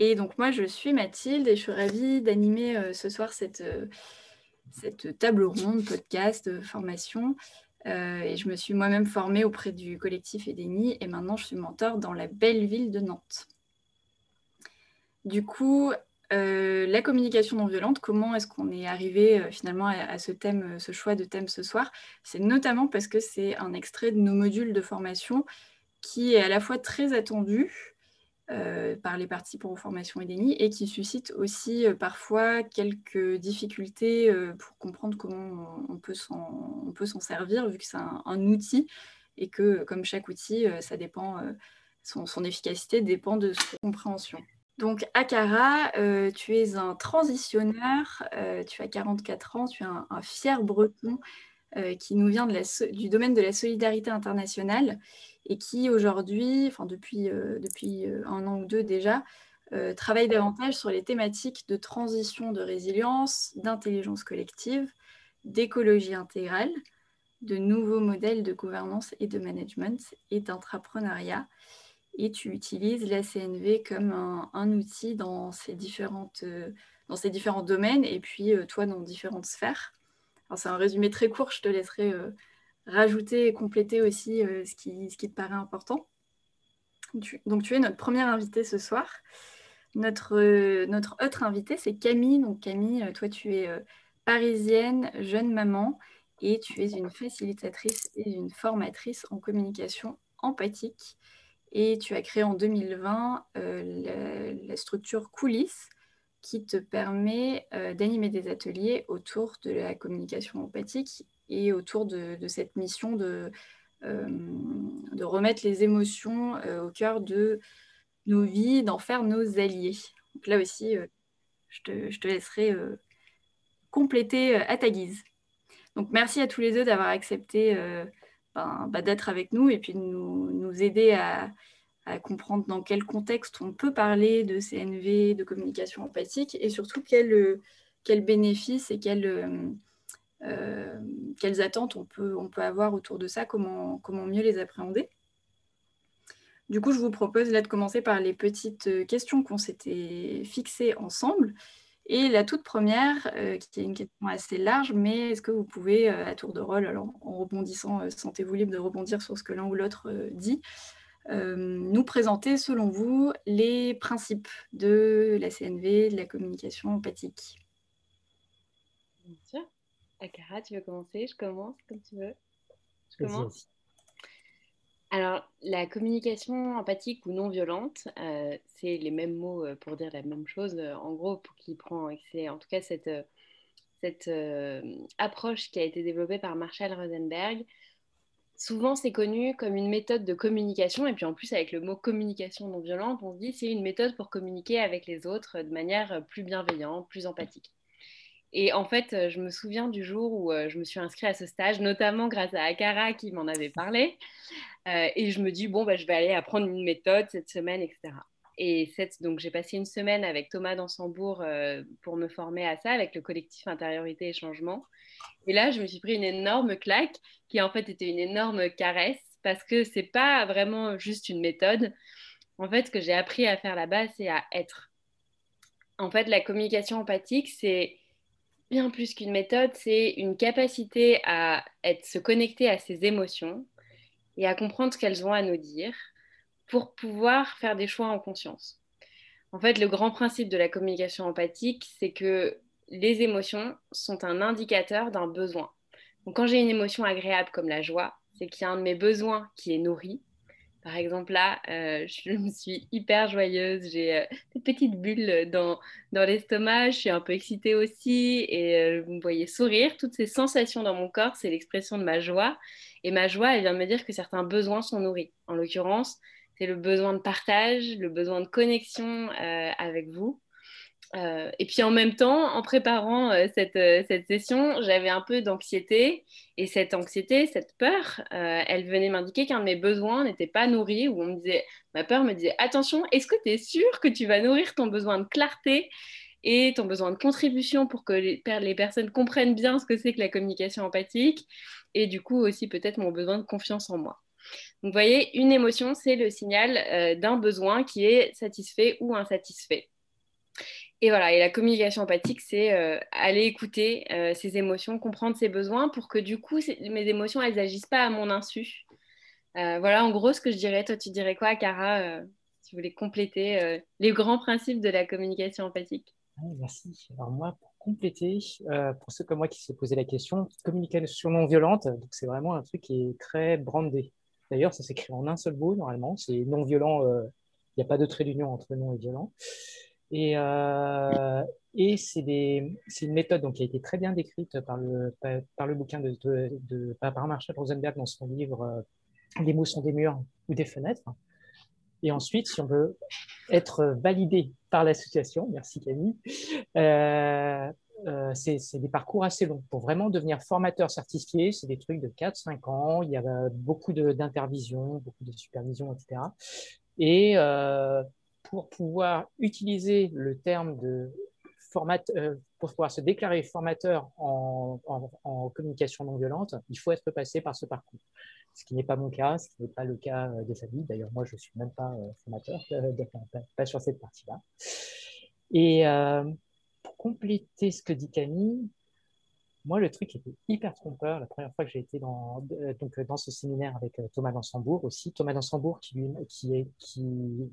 Et donc moi, je suis Mathilde et je suis ravie d'animer euh, ce soir cette, euh, cette table ronde, podcast, euh, formation. et je me suis moi-même formée auprès du collectif Edeni et maintenant je suis mentor dans la belle ville de Nantes. Du coup, la communication non violente, comment est-ce qu'on est arrivé finalement à, à, ce thème, ce choix de thème ce soir? C'est notamment parce que c'est un extrait de nos modules de formation qui est à la fois très attendu, euh, par les participants aux formations EDENI et qui suscite aussi euh, parfois quelques difficultés euh, pour comprendre comment on, peut s'en servir, vu que c'est un, outil et que, comme chaque outil, ça dépend, son, efficacité dépend de sa compréhension. Donc, Akara, tu es un transitionneur, tu as 44 ans, tu es un, fier breton qui nous vient du domaine de la solidarité internationale et qui aujourd'hui, enfin depuis, euh, depuis euh, un an ou deux déjà, euh, travaille davantage sur les thématiques de transition de résilience, d'intelligence collective, d'écologie intégrale, de nouveaux modèles de gouvernance et de management et d'intrapreneuriat. Et tu utilises la CNV comme un, outil dans ces, différentes, dans ces différents domaines et puis toi dans différentes sphères. C'est un résumé très court, je te laisserai rajouter et compléter aussi euh, ce, qui, te paraît important. donc tu es notre première invitée ce soir. Notre, euh, notre autre invitée, c'est Camille. Donc Camille, euh, toi tu es parisienne, jeune maman, et tu es une facilitatrice et une formatrice en communication empathique. Et tu as créé en 2020 la, la, structure Coulisses qui te permet d'animer des ateliers autour de la communication empathique et autour de, cette mission de, euh, de, remettre les émotions euh, au cœur de nos vies, d'en faire nos alliés. Donc là aussi, euh, je te, je, te, laisserai compléter à ta guise. Donc merci à tous les deux d'avoir accepté ben, bah, d'être avec nous et puis de nous, nous aider à, à, comprendre dans quel contexte on peut parler de CNV, de communication empathique et surtout quel, quel bénéfice et quel euh, quelles attentes on peut, on peut avoir autour de ça, comment, comment mieux les appréhender. Du coup, je vous propose là de commencer par les petites questions qu'on s'était fixées ensemble. Et la toute première, euh, qui est une question assez large, mais est-ce que vous pouvez, euh, à tour de rôle, alors en rebondissant, sentez-vous libre de rebondir sur ce que l'un ou l'autre dit, nous présenter, selon vous, les principes de la CNV, de la communication empathique Bien sûr. Akara, tu veux commencer? Je commence comme tu veux. Je commence. Alors, la communication empathique ou non violente, euh, c'est les mêmes mots euh, pour dire la même chose. Euh, en gros, pour qui prend, c'est en tout cas cette, cette approche qui a été développée par Marshall Rosenberg. Souvent, c'est connu comme une méthode de communication. Et puis en plus, avec le mot communication non violente, on se dit c'est une méthode pour communiquer avec les autres de manière plus bienveillante, plus empathique. Et en fait, euh, je me souviens du jour où euh, je me suis inscrite à ce stage, notamment grâce à Akara qui m'en avait parlé. Euh, et je me dis, bon, bah, je vais aller apprendre une méthode cette semaine, etc. Et donc, j'ai passé une semaine avec Thomas Dansembourg pour me former à ça, avec le collectif Intériorité et Changement. Et là, je me suis pris une énorme claque qui, en fait, était une énorme caresse parce que c'est pas vraiment juste une méthode. En fait, ce que j'ai appris à faire là-bas, c'est à être. En fait, la communication empathique, c'est bien plus qu'une méthode, c'est une capacité à être, se connecter à ses émotions et à comprendre ce qu'elles ont à nous dire pour pouvoir faire des choix en conscience. En fait, le grand principe de la communication empathique, c'est que les émotions sont un indicateur d'un besoin. Donc, quand j'ai une émotion agréable comme la joie, c'est qu'il y a un de mes besoins qui est nourri par exemple, là, euh, je me suis hyper joyeuse. J'ai euh, des petites bulles dans, dans l'estomac. Je suis un peu excitée aussi. Et euh, vous me voyez sourire. Toutes ces sensations dans mon corps, c'est l'expression de ma joie. Et ma joie, elle vient me dire que certains besoins sont nourris. En l'occurrence, c'est le besoin de partage, le besoin de connexion avec vous. Euh, et puis en même temps, en préparant euh, cette, euh, cette, session, j'avais un peu d'anxiété. Et cette anxiété, cette peur, elle venait m'indiquer qu'un de mes besoins n'était pas nourri, où on me disait, ma peur me disait, attention, est-ce que tu es sûr que tu vas nourrir ton besoin de clarté et ton besoin de contribution pour que les, les personnes comprennent bien ce que c'est que la communication empathique et du coup aussi peut-être mon besoin de confiance en moi? Donc, vous voyez, une émotion, c'est le signal d'un besoin qui est satisfait ou insatisfait. Et voilà, et la communication empathique, c'est aller écouter ses émotions, comprendre ses besoins pour que du coup, mes émotions, elles n'agissent pas à mon insu. voilà, en gros, ce que je dirais. Toi, tu dirais quoi, Cara tu voulais compléter euh, les grands principes de la communication empathique? merci. Alors moi, pour compléter, euh, pour ceux comme moi qui se posaient la question, communication non violente, c'est vraiment un truc qui est très brandé. D'ailleurs, ça s'écrit en un seul mot normalement, c'est non violent, euh, il n'y a pas de trait d'union entre non et violent. Et, et c'est une méthode donc, qui a été très bien décrite par le, par, le bouquin de, par Marshall Rosenberg dans son livre Les mots sont des murs ou des fenêtres. Et ensuite, si on veut être validé par l'association, merci Camille, euh, euh, c'est des parcours assez longs. Pour vraiment devenir formateur certifié, c'est des trucs de 4-5 ans. Il y a beaucoup d'intervision, beaucoup de supervision, etc. Et euh, pour pouvoir utiliser le terme de formateur, pour pouvoir se déclarer formateur en, communication non violente, il faut être passé par ce parcours ce qui n'est pas mon cas, ce qui n'est pas le cas euh, de famille. D'ailleurs, moi, je ne suis même pas euh, formateur, euh, pas, sur cette partie-là. Et pour compléter ce que dit Camille, moi, le truc était hyper trompeur la première fois que j'ai été dans, donc, dans ce séminaire avec Thomas Dansembourg aussi. Thomas Dansembourg qui, qui, est, qui,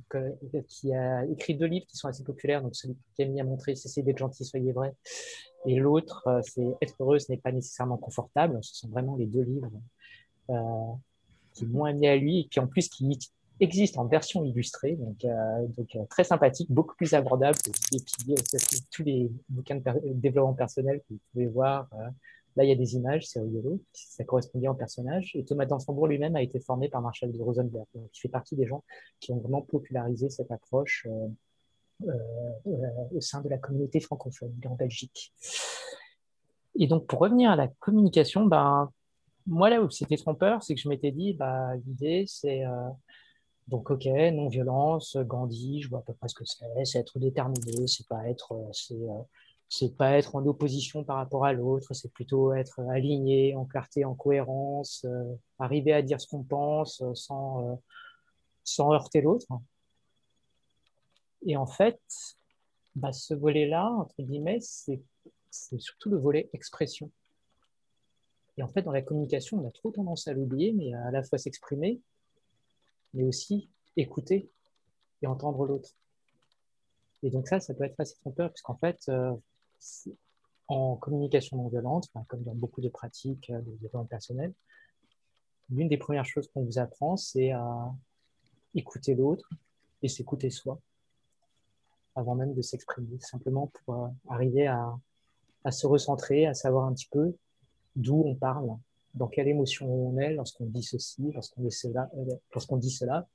qui, a écrit deux livres qui sont assez populaires. Donc, celui que Camille a montré, c'est d'être gentil, soyez vrai. Et l'autre, c'est Être heureux, ce n'est pas nécessairement confortable. Ce sont vraiment les deux livres euh, qui moins amené à lui, et puis en plus qui existe en version illustrée, donc, euh, euh, très sympathique, beaucoup plus abordable que tous les bouquins de développement personnel que vous pouvez voir. Là, il y a des images, c'est rigolo, ça correspond bien au personnage. Et Thomas Dansembourg lui-même a été formé par Marshall de Rosenberg, donc il fait partie des gens qui ont vraiment popularisé cette approche euh, au sein de la communauté francophone en Belgique. Et donc, pour revenir à la communication, ben, moi, là où c'était trompeur, c'est que je m'étais dit, bah, l'idée, c'est euh, donc, ok, non-violence, Gandhi, je vois à peu près ce que c'est, c'est être déterminé, c'est pas être, euh, c'est, euh, c'est pas être en opposition par rapport à l'autre, c'est plutôt être aligné, en clarté, en cohérence, arriver à dire ce qu'on pense sans, sans heurter l'autre. Et en fait, bah, ce volet-là, entre guillemets, c'est surtout le volet expression. Et en fait, dans la communication, on a trop tendance à l'oublier, mais à la fois s'exprimer, mais aussi écouter et entendre l'autre. Et donc ça, ça peut être assez trompeur, puisqu'en fait, euh, en communication non violente, comme dans beaucoup de pratiques euh, de développement personnel, l'une des premières choses qu'on vous apprend, c'est à écouter l'autre et s'écouter soi, avant même de s'exprimer, simplement pour euh, arriver à, à se recentrer, à savoir un petit peu d'où on parle, dans quelle émotion on est lorsqu'on dit ceci, lorsqu'on dit cela, euh, lorsqu'on dit cela,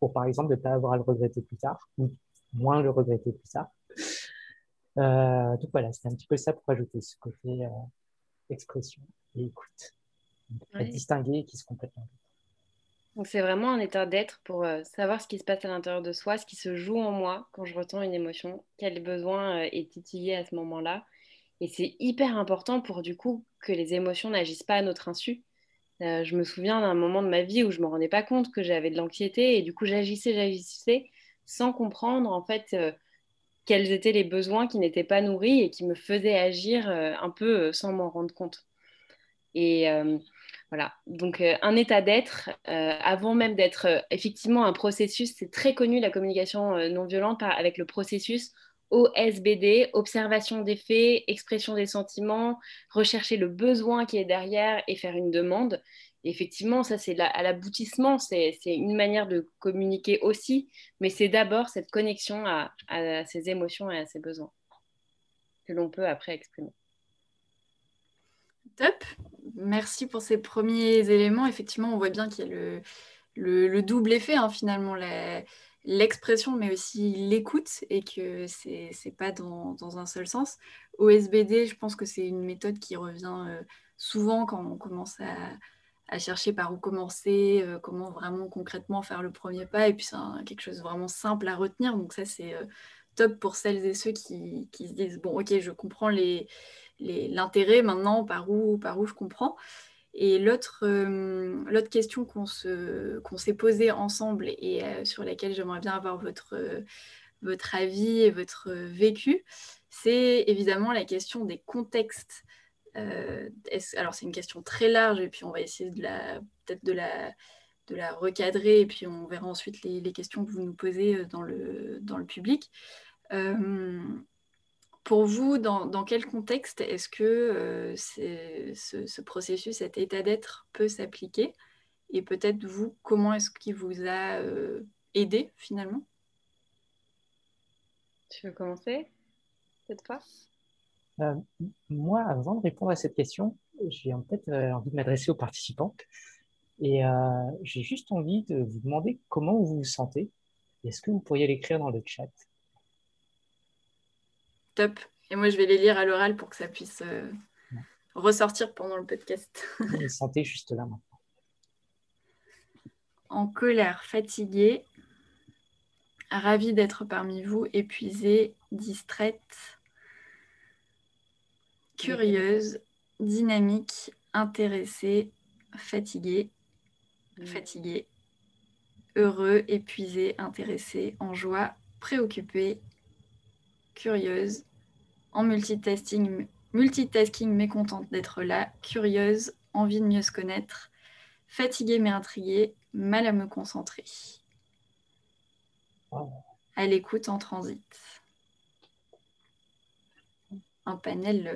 pour par exemple ne pas avoir à le regretter plus tard, ou moins le regretter plus tard. Euh, donc voilà, c'est un petit peu ça pour ajouter ce côté euh, expression et écoute. Ouais. Distinguer qui se complètement. Donc c'est vraiment un état d'être pour savoir ce qui se passe à l'intérieur de soi, ce qui se joue en moi quand je ressens une émotion, quel besoin est titillé à ce moment-là, et c'est hyper important pour du coup que les émotions n'agissent pas à notre insu. Euh, je me souviens d'un moment de ma vie où je ne me rendais pas compte que j'avais de l'anxiété et du coup j'agissais, j'agissais sans comprendre en fait euh, quels étaient les besoins qui n'étaient pas nourris et qui me faisaient agir euh, un peu sans m'en rendre compte. Et voilà, donc un état d'être, avant même d'être effectivement un processus, c'est très connu la communication non violente avec le processus OSBD, observation des faits, expression des sentiments, rechercher le besoin qui est derrière et faire une demande. effectivement, ça c'est à l'aboutissement, c'est une manière de communiquer aussi, mais c'est d'abord cette connexion à, ses émotions et à ses besoins que l'on peut après exprimer. Top, merci pour ces premiers éléments. Effectivement, on voit bien qu'il y a le, double effet hein, finalement. L'expression, mais aussi l'écoute, et que c'est n'est pas dans, un seul sens. OSBD, je pense que c'est une méthode qui revient euh, souvent quand on commence à, chercher par où commencer, euh, comment vraiment concrètement faire le premier pas, et puis c'est quelque chose vraiment simple à retenir. Donc ça, c'est euh, top pour celles et ceux qui, qui, se disent, bon, ok, je comprends l'intérêt les, maintenant, par où, par où je comprends. Et l'autre question qu'on s'est posée ensemble et sur laquelle j'aimerais bien avoir votre, votre avis et votre vécu, c'est évidemment la question des contextes. alors c'est une question très large et puis on va essayer de la peut-être de la recadrer et puis on verra ensuite les, questions que vous nous posez euh, dans le, public. Euh, pour vous, dans, quel contexte est-ce que euh, ce, processus, cet état d'être peut s'appliquer? Et peut-être vous, comment est-ce qu'il vous a aidé finalement? Tu veux commencer cette fois Moi, avant de répondre à cette question, j'ai en fait envie de m'adresser aux participants. Et euh, j'ai juste envie de vous demander comment vous vous sentez. Est-ce que vous pourriez l'écrire dans le chat? Top. Et moi, je vais les lire à l'oral pour que ça puisse euh, ressortir pendant le podcast. sentez juste là maintenant. En colère, fatiguée, ravie d'être parmi vous, épuisée, distraite, curieuse, dynamique, intéressée, fatiguée, Mm. fatigué, heureux, épuisé, intéressé, en joie, préoccupé, curieuse, en multitasking, multitasking mécontente d'être là, curieuse, envie de mieux se connaître, fatiguée mais intriguée, mal à me concentrer. À l'écoute en transit. Un panel.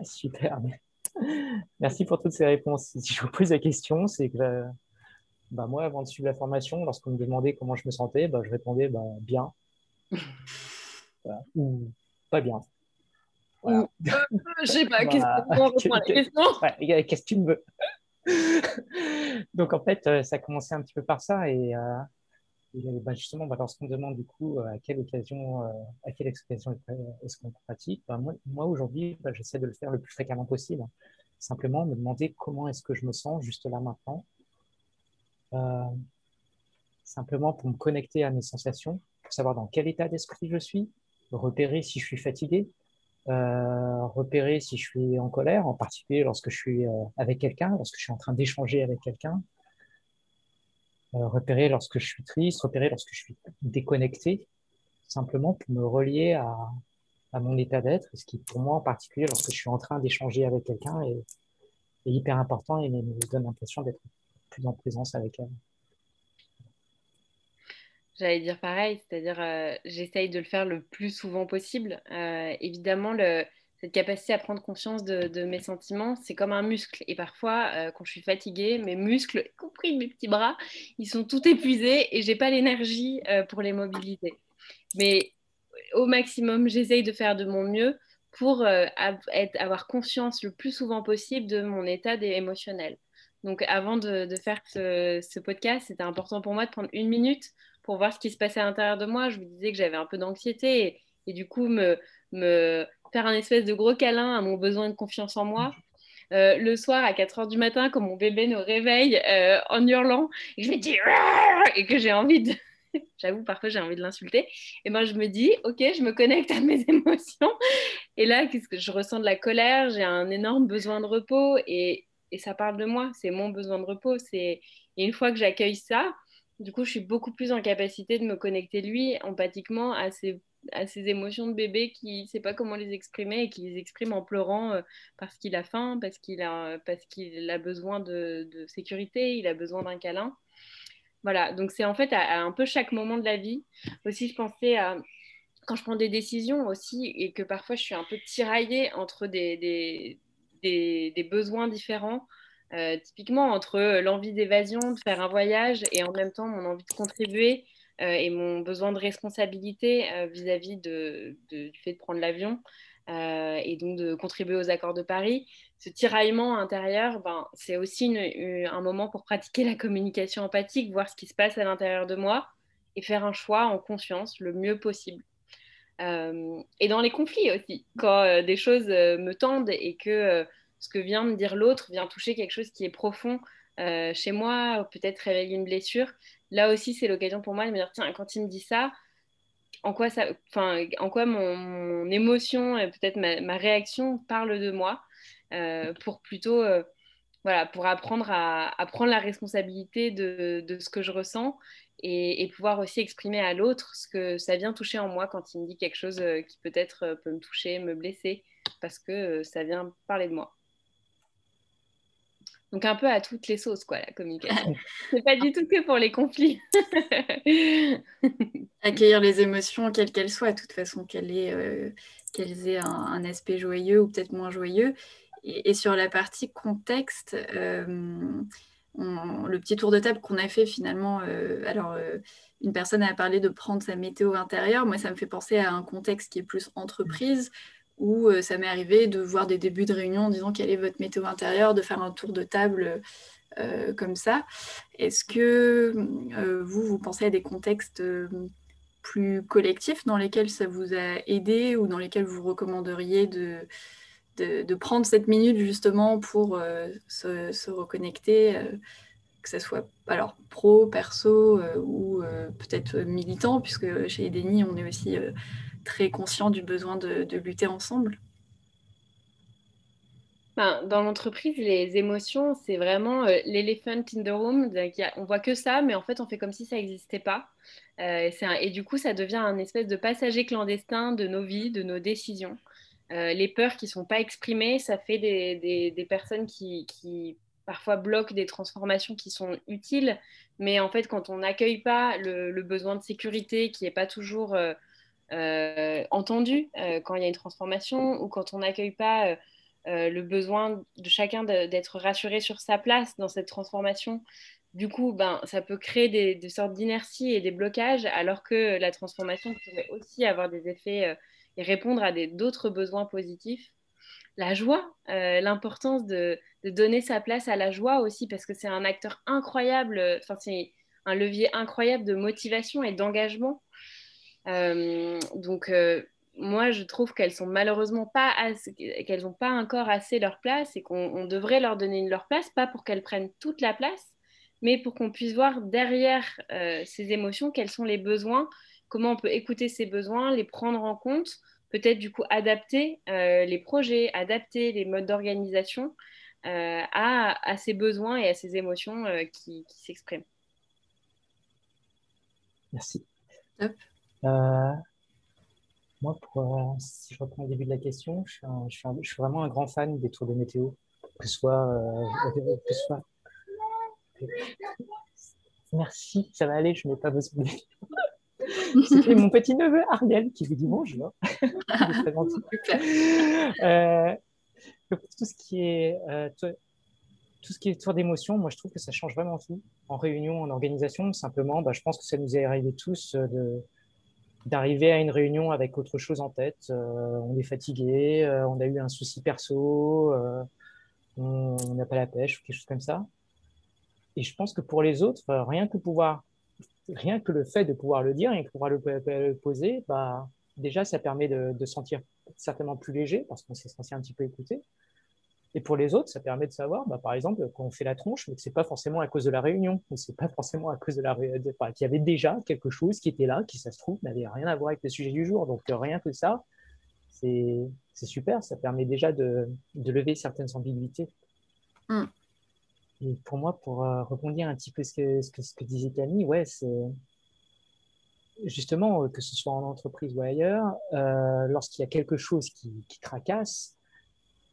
Euh, Super. Merci pour toutes ces réponses. Si je vous pose la question, c'est que bah, moi, avant de suivre la formation, lorsqu'on me demandait comment je me sentais, bah, je répondais bah, bien ou pas bien. Voilà. Euh, je sais pas, qu'est-ce que tu me veux? Donc en fait, euh, ça a commencé un petit peu par ça et, euh, bah, justement, bah, lorsqu'on demande du coup à quelle occasion, à quelle occasion est-ce qu'on pratique, moi, moi aujourd'hui, j'essaie de le faire le plus fréquemment possible. Simplement me demander comment est-ce que je me sens juste là maintenant euh, simplement pour me connecter à mes sensations, pour savoir dans quel état d'esprit je suis, repérer si je suis fatigué, euh, repérer si je suis en colère, en particulier lorsque je suis euh, avec quelqu'un, lorsque je suis en train d'échanger avec quelqu'un, repérer lorsque je suis triste, repérer lorsque je suis déconnecté, simplement pour me relier à, à mon état d'être, ce qui pour moi en particulier lorsque je suis en train d'échanger avec quelqu'un est, est, hyper important et me donne l'impression d'être plus en présence avec elle. J'allais dire pareil, c'est-à-dire euh, j'essaye de le faire le plus souvent possible. Euh, évidemment, cette capacité à prendre conscience de, mes sentiments, c'est comme un muscle. Et parfois, euh, quand je suis fatiguée, mes muscles, y compris mes petits bras, ils sont tout épuisés et j'ai pas l'énergie pour les mobiliser. Mais au maximum, j'essaye de faire de mon mieux pour être, avoir conscience le plus souvent possible de mon état émotionnel. Donc avant de, faire ce, podcast, c'était important pour moi de prendre une minute pour voir ce qui se passait à l'intérieur de moi. Je vous disais que j'avais un peu d'anxiété et, du coup me, faire un espèce de gros câlin à mon besoin de confiance en moi. Euh, le soir à 4 heures du matin, quand mon bébé nous réveille euh, en hurlant, je me dis et que j'ai envie de, j'avoue parfois j'ai envie de l'insulter, et moi je me dis ok, je me connecte à mes émotions, et là qu'est-ce que je ressens de la colère, j'ai un énorme besoin de repos, et, ça parle de moi, c'est mon besoin de repos. Et une fois que j'accueille ça, du coup, je suis beaucoup plus en capacité de me connecter lui empathiquement à ces, à ces émotions de bébé qui ne sait pas comment les exprimer et qui les exprime en pleurant euh, parce qu'il a faim, parce qu'il a, parce qu'il a besoin de, de, sécurité, il a besoin d'un câlin. Voilà, donc c'est en fait à, un peu chaque moment de la vie. Aussi, je pensais à quand je prends des décisions aussi et que parfois je suis un peu tiraillée entre des, des des, besoins différents. Euh, typiquement entre l'envie d'évasion, de faire un voyage et en même temps mon envie de contribuer euh, et mon besoin de responsabilité euh, vis-à-vis du fait de prendre l'avion et donc de contribuer aux accords de Paris. Ce tiraillement intérieur, ben, c'est aussi un moment pour pratiquer la communication empathique, voir ce qui se passe à l'intérieur de moi et faire un choix en conscience le mieux possible. Et dans les conflits aussi, quand des choses me tendent et que ce que vient me dire l'autre vient toucher quelque chose qui est profond chez moi, peut-être réveiller une blessure, là aussi c'est l'occasion pour moi de me dire tiens, quand il me dit ça, en quoi, ça, en quoi mon, émotion et peut-être ma, réaction parle de moi pour plutôt voilà, pour apprendre à, prendre la responsabilité de, ce que je ressens et, pouvoir aussi exprimer à l'autre ce que ça vient toucher en moi quand il me dit quelque chose euh, qui peut-être euh, peut me toucher, me blesser, parce que euh, ça vient parler de moi. Donc un peu à toutes les sauces, quoi, la communication. C'est pas du tout que pour les conflits. Accueillir les émotions, quelles qu'elles soient, de toute façon, qu'elles aient, aient un, aspect joyeux ou peut-être moins joyeux. Et, sur la partie contexte, euh, le petit tour de table qu'on a fait finalement, euh, alors euh, une personne a parlé de prendre sa météo intérieure. Moi, ça me fait penser à un contexte qui est plus entreprise, où ça m'est arrivé de voir des débuts de réunion en disant quelle est votre météo intérieure, de faire un tour de table comme ça. Est-ce que vous, vous pensez à des contextes plus collectifs dans lesquels ça vous a aidé ou dans lesquels vous recommanderiez de de, prendre cette minute justement pour euh, se, reconnecter, euh, que ce soit alors pro, perso euh, ou peut-être militant, puisque chez Edeni, on est aussi très conscient du besoin de, lutter ensemble. Ben, dans l'entreprise, les émotions, c'est vraiment l'elephant in the room. On voit que ça, mais en fait, on fait comme si ça n'existait pas. et du coup, ça devient un espèce de passager clandestin de nos vies, de nos décisions. Euh, les peurs qui ne sont pas exprimées, ça fait des, personnes qui, parfois bloquent des transformations qui sont utiles, mais en fait, quand on n'accueille pas le, besoin de sécurité qui n'est pas toujours euh, euh, entendu quand il y a une transformation, ou quand on n'accueille pas le besoin de chacun d'être rassuré sur sa place dans cette transformation, du coup, ben, ça peut créer des, sortes d'inertie et des blocages, alors que la transformation pourrait aussi avoir des effets et répondre à d'autres besoins positifs. La joie, euh, l'importance de, donner sa place à la joie aussi, parce que c'est un acteur incroyable, enfin c'est un levier incroyable de motivation et d'engagement. Euh, donc euh, moi, je trouve qu'elles sont malheureusement pas qu'elles n'ont pas encore assez leur place et qu'on devrait leur donner leur place, pas pour qu'elles prennent toute la place, mais pour qu'on puisse voir derrière ces émotions quels sont les besoins comment on peut écouter ses besoins, les prendre en compte, peut-être du coup adapter euh, les projets, adapter les modes d'organisation euh, à, ses besoins et à ses émotions euh, qui, s'expriment. Merci. Moi, pour, si je reprends le début de la question, je suis, vraiment un grand fan des tours de météo, que ce soit, que ce soit... Merci, ça va aller, je n'ai pas besoin de c'est mon petit neveu Ariel qui vous dit bonjour. euh, tout ce qui est euh, tout ce qui est tour d'émotion, moi je trouve que ça change vraiment tout. En réunion, en organisation, simplement, bah, je pense que ça nous est arrivé tous euh, de d'arriver à une réunion avec autre chose en tête. Euh, on est fatigué, on a eu un souci perso, on n'a pas la pêche ou quelque chose comme ça. Et je pense que pour les autres, rien que pouvoir rien que le fait de pouvoir le dire et de pouvoir le, poser, bah, déjà, ça permet de, se sentir certainement plus léger parce qu'on s'est senti un petit peu écouté. Et pour les autres, ça permet de savoir, bah, par exemple, quand on fait la tronche, mais que c'est pas forcément à cause de la réunion, c'est pas forcément à cause de la réunion, qu'il y avait déjà quelque chose qui était là, qui, ça se trouve, n'avait rien à voir avec le sujet du jour. Donc, rien que ça, c'est super. Ça permet déjà de, lever certaines ambiguïtés. Mm pour moi, pour euh, rebondir un petit peu ce que, ce que, ce que disait Camille, ouais, c'est justement, euh, que ce soit en entreprise ou ailleurs, euh, lorsqu'il y a quelque chose qui, qui tracasse,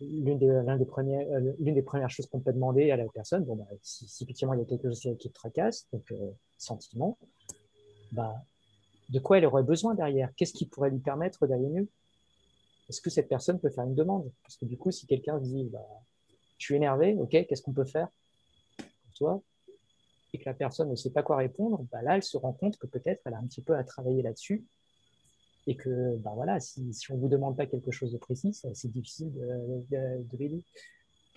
l'une des, des, premières, l'une des premières choses qu'on peut demander à la personne, bon, bah, si, effectivement il y a quelque chose qui te tracasse, donc sentiment, bah, de quoi elle aurait besoin derrière? Qu'est-ce qui pourrait lui permettre d'aller mieux? Est-ce que cette personne peut faire une demande? Parce que du coup, si quelqu'un dit, bah, je suis énervé, ok, qu'est-ce qu'on peut faire et que la personne ne sait pas quoi répondre, bah là, elle se rend compte que peut-être elle a un petit peu à travailler là-dessus et que bah voilà, si, si on ne vous demande pas quelque chose de précis, c'est difficile de, de, l'aider.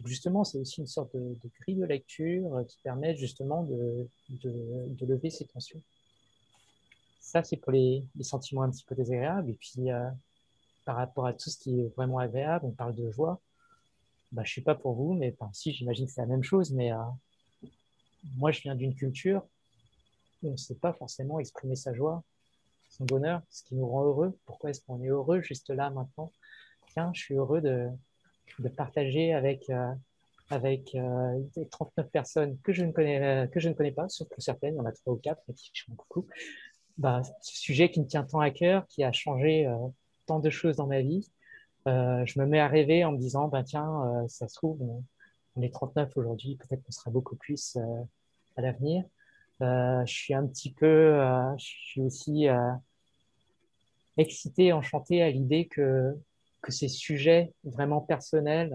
justement, c'est aussi une sorte de, grille de lecture qui permet justement de, de lever ces tensions. Ça, c'est pour les, les, sentiments un petit peu désagréables. Et puis, euh, par rapport à tout ce qui est vraiment agréable, on parle de joie. Bah, je ne sais pas pour vous, mais enfin, si, j'imagine que c'est la même chose, mais euh, moi, je viens d'une culture où on ne sait pas forcément exprimer sa joie, son bonheur, ce qui nous rend heureux. Pourquoi est-ce qu'on est heureux juste là maintenant? Tiens, je suis heureux de, partager avec, euh, avec 39 personnes que je ne connais, que je ne connais pas, sauf pour certaines, il y en a trois ou quatre, qui je coucou. Bah, ce sujet qui me tient tant à cœur, qui a changé tant de choses dans ma vie, je me mets à rêver en me disant, bah, tiens, ça se trouve, on, est 39 aujourd'hui, peut-être qu'on sera beaucoup plus à l'avenir. Je suis un petit peu, je suis aussi excité, enchanté à l'idée que, que ces sujets vraiment personnels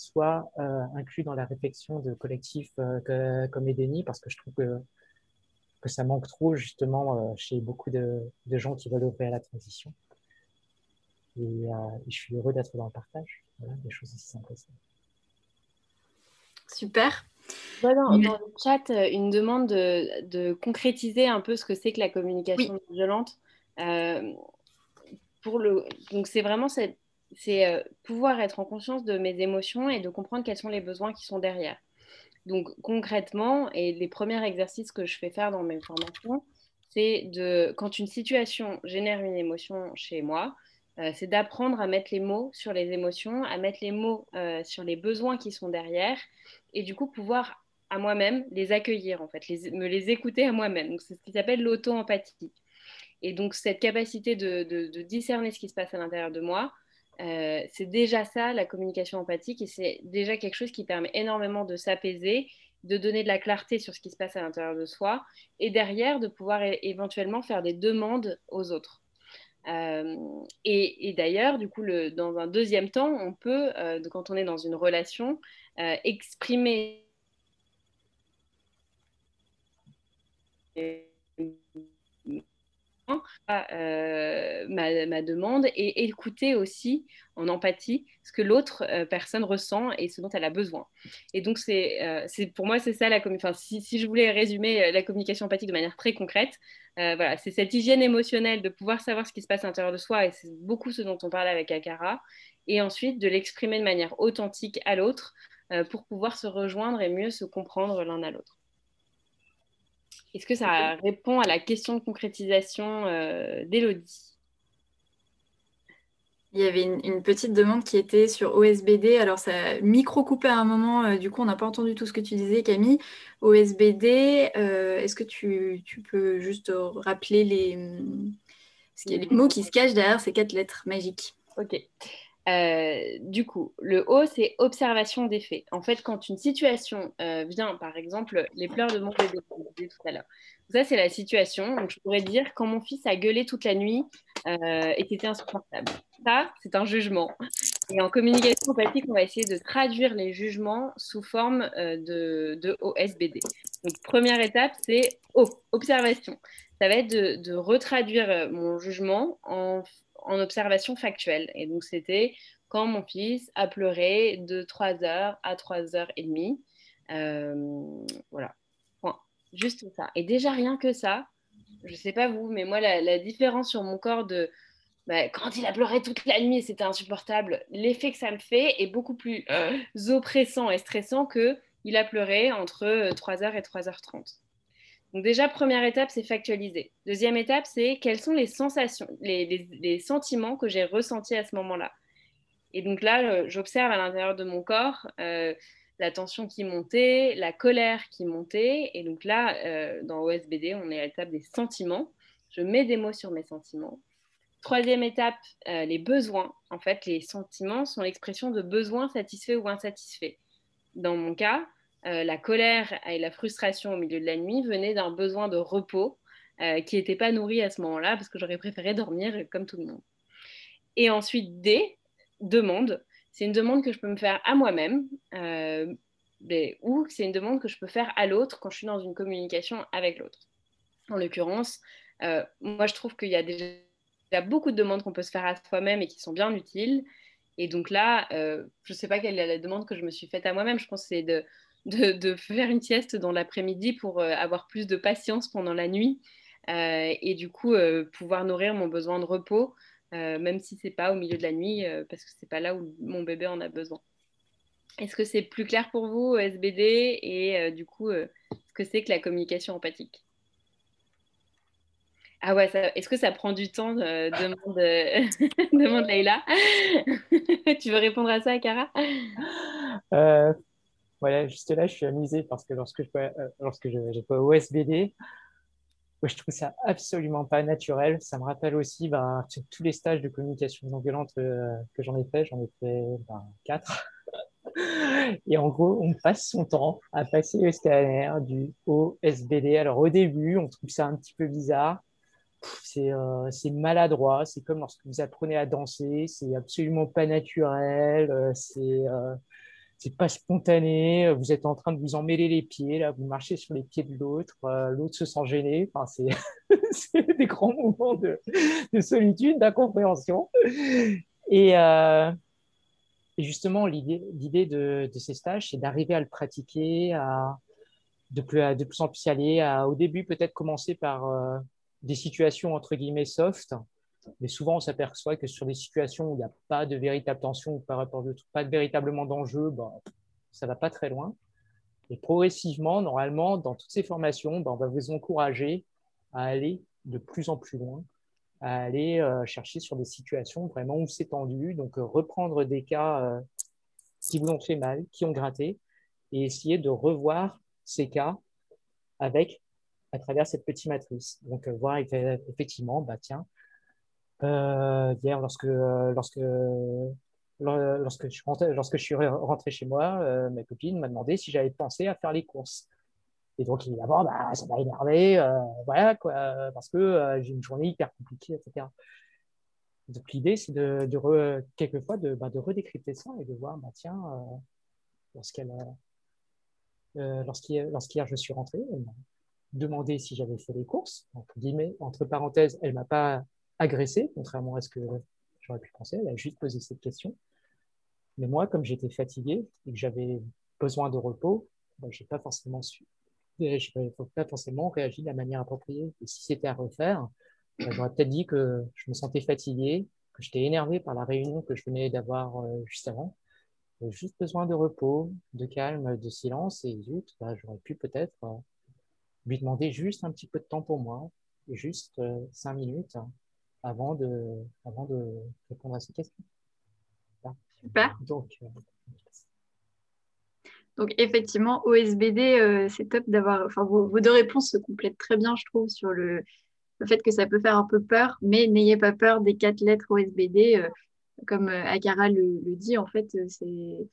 soient euh, inclus dans la réflexion de collectifs euh, comme Edeni, parce que je trouve que, que ça manque trop justement euh, chez beaucoup de, gens qui veulent ouvrir la transition. Et, je suis heureux d'être dans le partage, des choses aussi simples. Super. Dans, le chat, une demande de, de, concrétiser un peu ce que c'est que la communication violente. pour le... Donc c'est vraiment cette c'est euh, pouvoir être en conscience de mes émotions et de comprendre quels sont les besoins qui sont derrière. Donc concrètement, et les premiers exercices que je fais faire dans mes formations, c'est de, quand une situation génère une émotion chez moi, euh, c'est d'apprendre à mettre les mots sur les émotions, à mettre les mots euh, sur les besoins qui sont derrière, et du coup pouvoir à moi-même les accueillir, en fait, me les écouter à moi-même. C'est ce qui s'appelle l'auto-empathie. Et donc cette capacité de, discerner ce qui se passe à l'intérieur de moi, euh, c'est déjà ça, la communication empathique, et c'est déjà quelque chose qui permet énormément de s'apaiser, de donner de la clarté sur ce qui se passe à l'intérieur de soi, et derrière de pouvoir éventuellement faire des demandes aux autres. Euh, et, d'ailleurs, du coup, dans un deuxième temps, on peut, euh, quand on est dans une relation, exprimer euh, ma, demande et écouter aussi en empathie ce que l'autre euh, personne ressent et ce dont elle a besoin. Et donc, c'est, euh, pour moi, c'est ça la communication. Si, je voulais résumer la communication empathique de manière très concrète, voilà, c'est cette hygiène émotionnelle de pouvoir savoir ce qui se passe à l'intérieur de soi, et c'est beaucoup ce dont on parle avec Akara, et ensuite de l'exprimer de manière authentique à l'autre pour pouvoir se rejoindre et mieux se comprendre l'un à l'autre. Est-ce que ça répond à la question de concrétisation euh, d'Elodie il y avait une, petite demande qui était sur OSBD. Alors, ça a micro-coupé à un moment. Euh, du coup, on n'a pas entendu tout ce que tu disais, Camille. OSBD, euh, est-ce que tu, peux juste rappeler les, les mots qui se cachent derrière ces quatre lettres magiques? Ok. Euh, du coup, le O, c'est observation des faits. En fait, quand une situation euh, vient, par exemple, les pleurs de mon bébé, tout à l'heure. Ça, c'est la situation. Donc, je pourrais dire quand mon fils a gueulé toute la nuit euh, et c'était insupportable. Ça, c'est un jugement. Et en communication empathique, on va essayer de traduire les jugements sous forme de, de, OSBD. Donc, première étape, c'est O, observation. Ça va être de, de retraduire mon jugement en en observation factuelle. Et donc, c'était quand mon fils a pleuré de 3 heures à 3 heures et demie. Euh, voilà, point. Juste ça. Et déjà, rien que ça, je sais pas vous, mais moi, la, différence sur mon corps de bah, quand il a pleuré toute la nuit c'était insupportable, l'effet que ça me fait est beaucoup plus euh, oppressant et stressant que il a pleuré entre 3h et 3h30. Donc déjà, première étape, c'est factualiser. Deuxième étape, c'est quelles sont les sensations, les, sentiments que j'ai ressentis à ce moment-là. Et donc là, euh, j'observe à l'intérieur de mon corps euh, la tension qui montait, la colère qui montait. Et donc là, euh, dans OSBD, on est à l'étape des sentiments. Je mets des mots sur mes sentiments. Troisième étape, les besoins. En fait, les sentiments sont l'expression de besoins satisfaits ou insatisfaits. Dans mon cas, euh, la colère et la frustration au milieu de la nuit venaient d'un besoin de repos euh, qui n'était pas nourri à ce moment-là parce que j'aurais préféré dormir comme tout le monde. Et ensuite, D, demande. C'est une demande que je peux me faire à moi-même euh, ou c'est une demande que je peux faire à l'autre quand je suis dans une communication avec l'autre. En l'occurrence, moi je trouve qu'il y a déjà beaucoup de demandes qu'on peut se faire à soi-même et qui sont bien utiles. Et donc là, je ne sais pas quelle est la demande que je me suis faite à moi-même. Je pense que c'est de de, faire une sieste dans l'après-midi pour euh, avoir plus de patience pendant la nuit euh, et du coup euh, pouvoir nourrir mon besoin de repos, même si c'est pas au milieu de la nuit, parce que c'est pas là où mon bébé en a besoin. Est-ce que c'est plus clair pour vous, SBD, et du coup, ce que c'est que la communication empathique? Ah ouais, est-ce que ça prend du temps demande, demande Leïla. tu veux répondre à ça, Cara? Voilà, juste là, je suis amusé parce que lorsque je, euh, lorsque je, au SBD, je trouve ça absolument pas naturel. Ça me rappelle aussi bah, tous les stages de communication non violente euh, que j'en ai fait. J'en ai fait ben, quatre. Et en gros, on passe son temps à passer le scanner du OSBD. Alors au début, on trouve ça un petit peu bizarre. Euh, c'est maladroit. C'est comme lorsque vous apprenez à danser. C'est absolument pas naturel. Euh, c'est pas spontané, vous êtes en train de vous emmêler les pieds, là, vous marchez sur les pieds de l'autre, euh, l'autre se sent gêné. Enfin, c'est des grands moments de, de solitude, d'incompréhension. Et, euh, justement, l'idée de, de, ces stages, c'est d'arriver à le pratiquer, à de plus, en plus aller, au début peut-être commencer par euh, des situations entre guillemets soft, mais souvent, on s'aperçoit que sur des situations où il n'y a pas de véritable tension ou par rapport de, pas de véritablement d'enjeu, ben, ça ne va pas très loin. Et progressivement, normalement, dans toutes ces formations, ben, on va vous encourager à aller de plus en plus loin, à aller euh, chercher sur des situations vraiment où c'est tendu. Donc, euh, reprendre des cas euh, qui vous ont fait mal, qui ont gratté, et essayer de revoir ces cas avec à travers cette petite matrice. Donc, voir effectivement, bah, tiens, hier, lorsque, euh, lorsque, lorsque, je rentré, lorsque je suis rentré chez moi, euh, ma copine m'a demandé si j'avais pensé à faire les courses. Et donc, évidemment, bah, ça m'a énervé, voilà, quoi, parce que j'ai une journée hyper compliquée, etc. Donc, l'idée, c'est de, de quelquefois de, bah, de redécrypter ça et de voir, bah, tiens, lorsqu'elle, lorsqu'hier, lorsqu'hier je suis rentré, elle m'a demandé si j'avais fait les courses. Entre, guillemets, entre parenthèses, elle m'a pas agressée, contrairement à ce que j'aurais pu penser. Elle a juste posé cette question. Mais moi, comme j'étais fatigué et que j'avais besoin de repos, ben, je n'ai pas forcément su. Je pas forcément réagi de la manière appropriée. Et si c'était à refaire, ben, j'aurais peut-être dit que je me sentais fatigué, que j'étais énervé par la réunion que je venais d'avoir euh, juste avant. J'avais juste besoin de repos, de calme, de silence. Et zut, ben, j'aurais pu peut-être euh, lui demander juste un petit peu de temps pour moi, juste euh, cinq minutes, avant de, avant de répondre à ces questions. Super. Donc, euh, donc effectivement, OSBD, euh, c'est top d'avoir. Enfin, vos, deux réponses se complètent très bien, je trouve, sur le, le, fait que ça peut faire un peu peur, mais n'ayez pas peur des quatre lettres OSBD. Euh, comme Akara le, le, dit, en fait, c'est.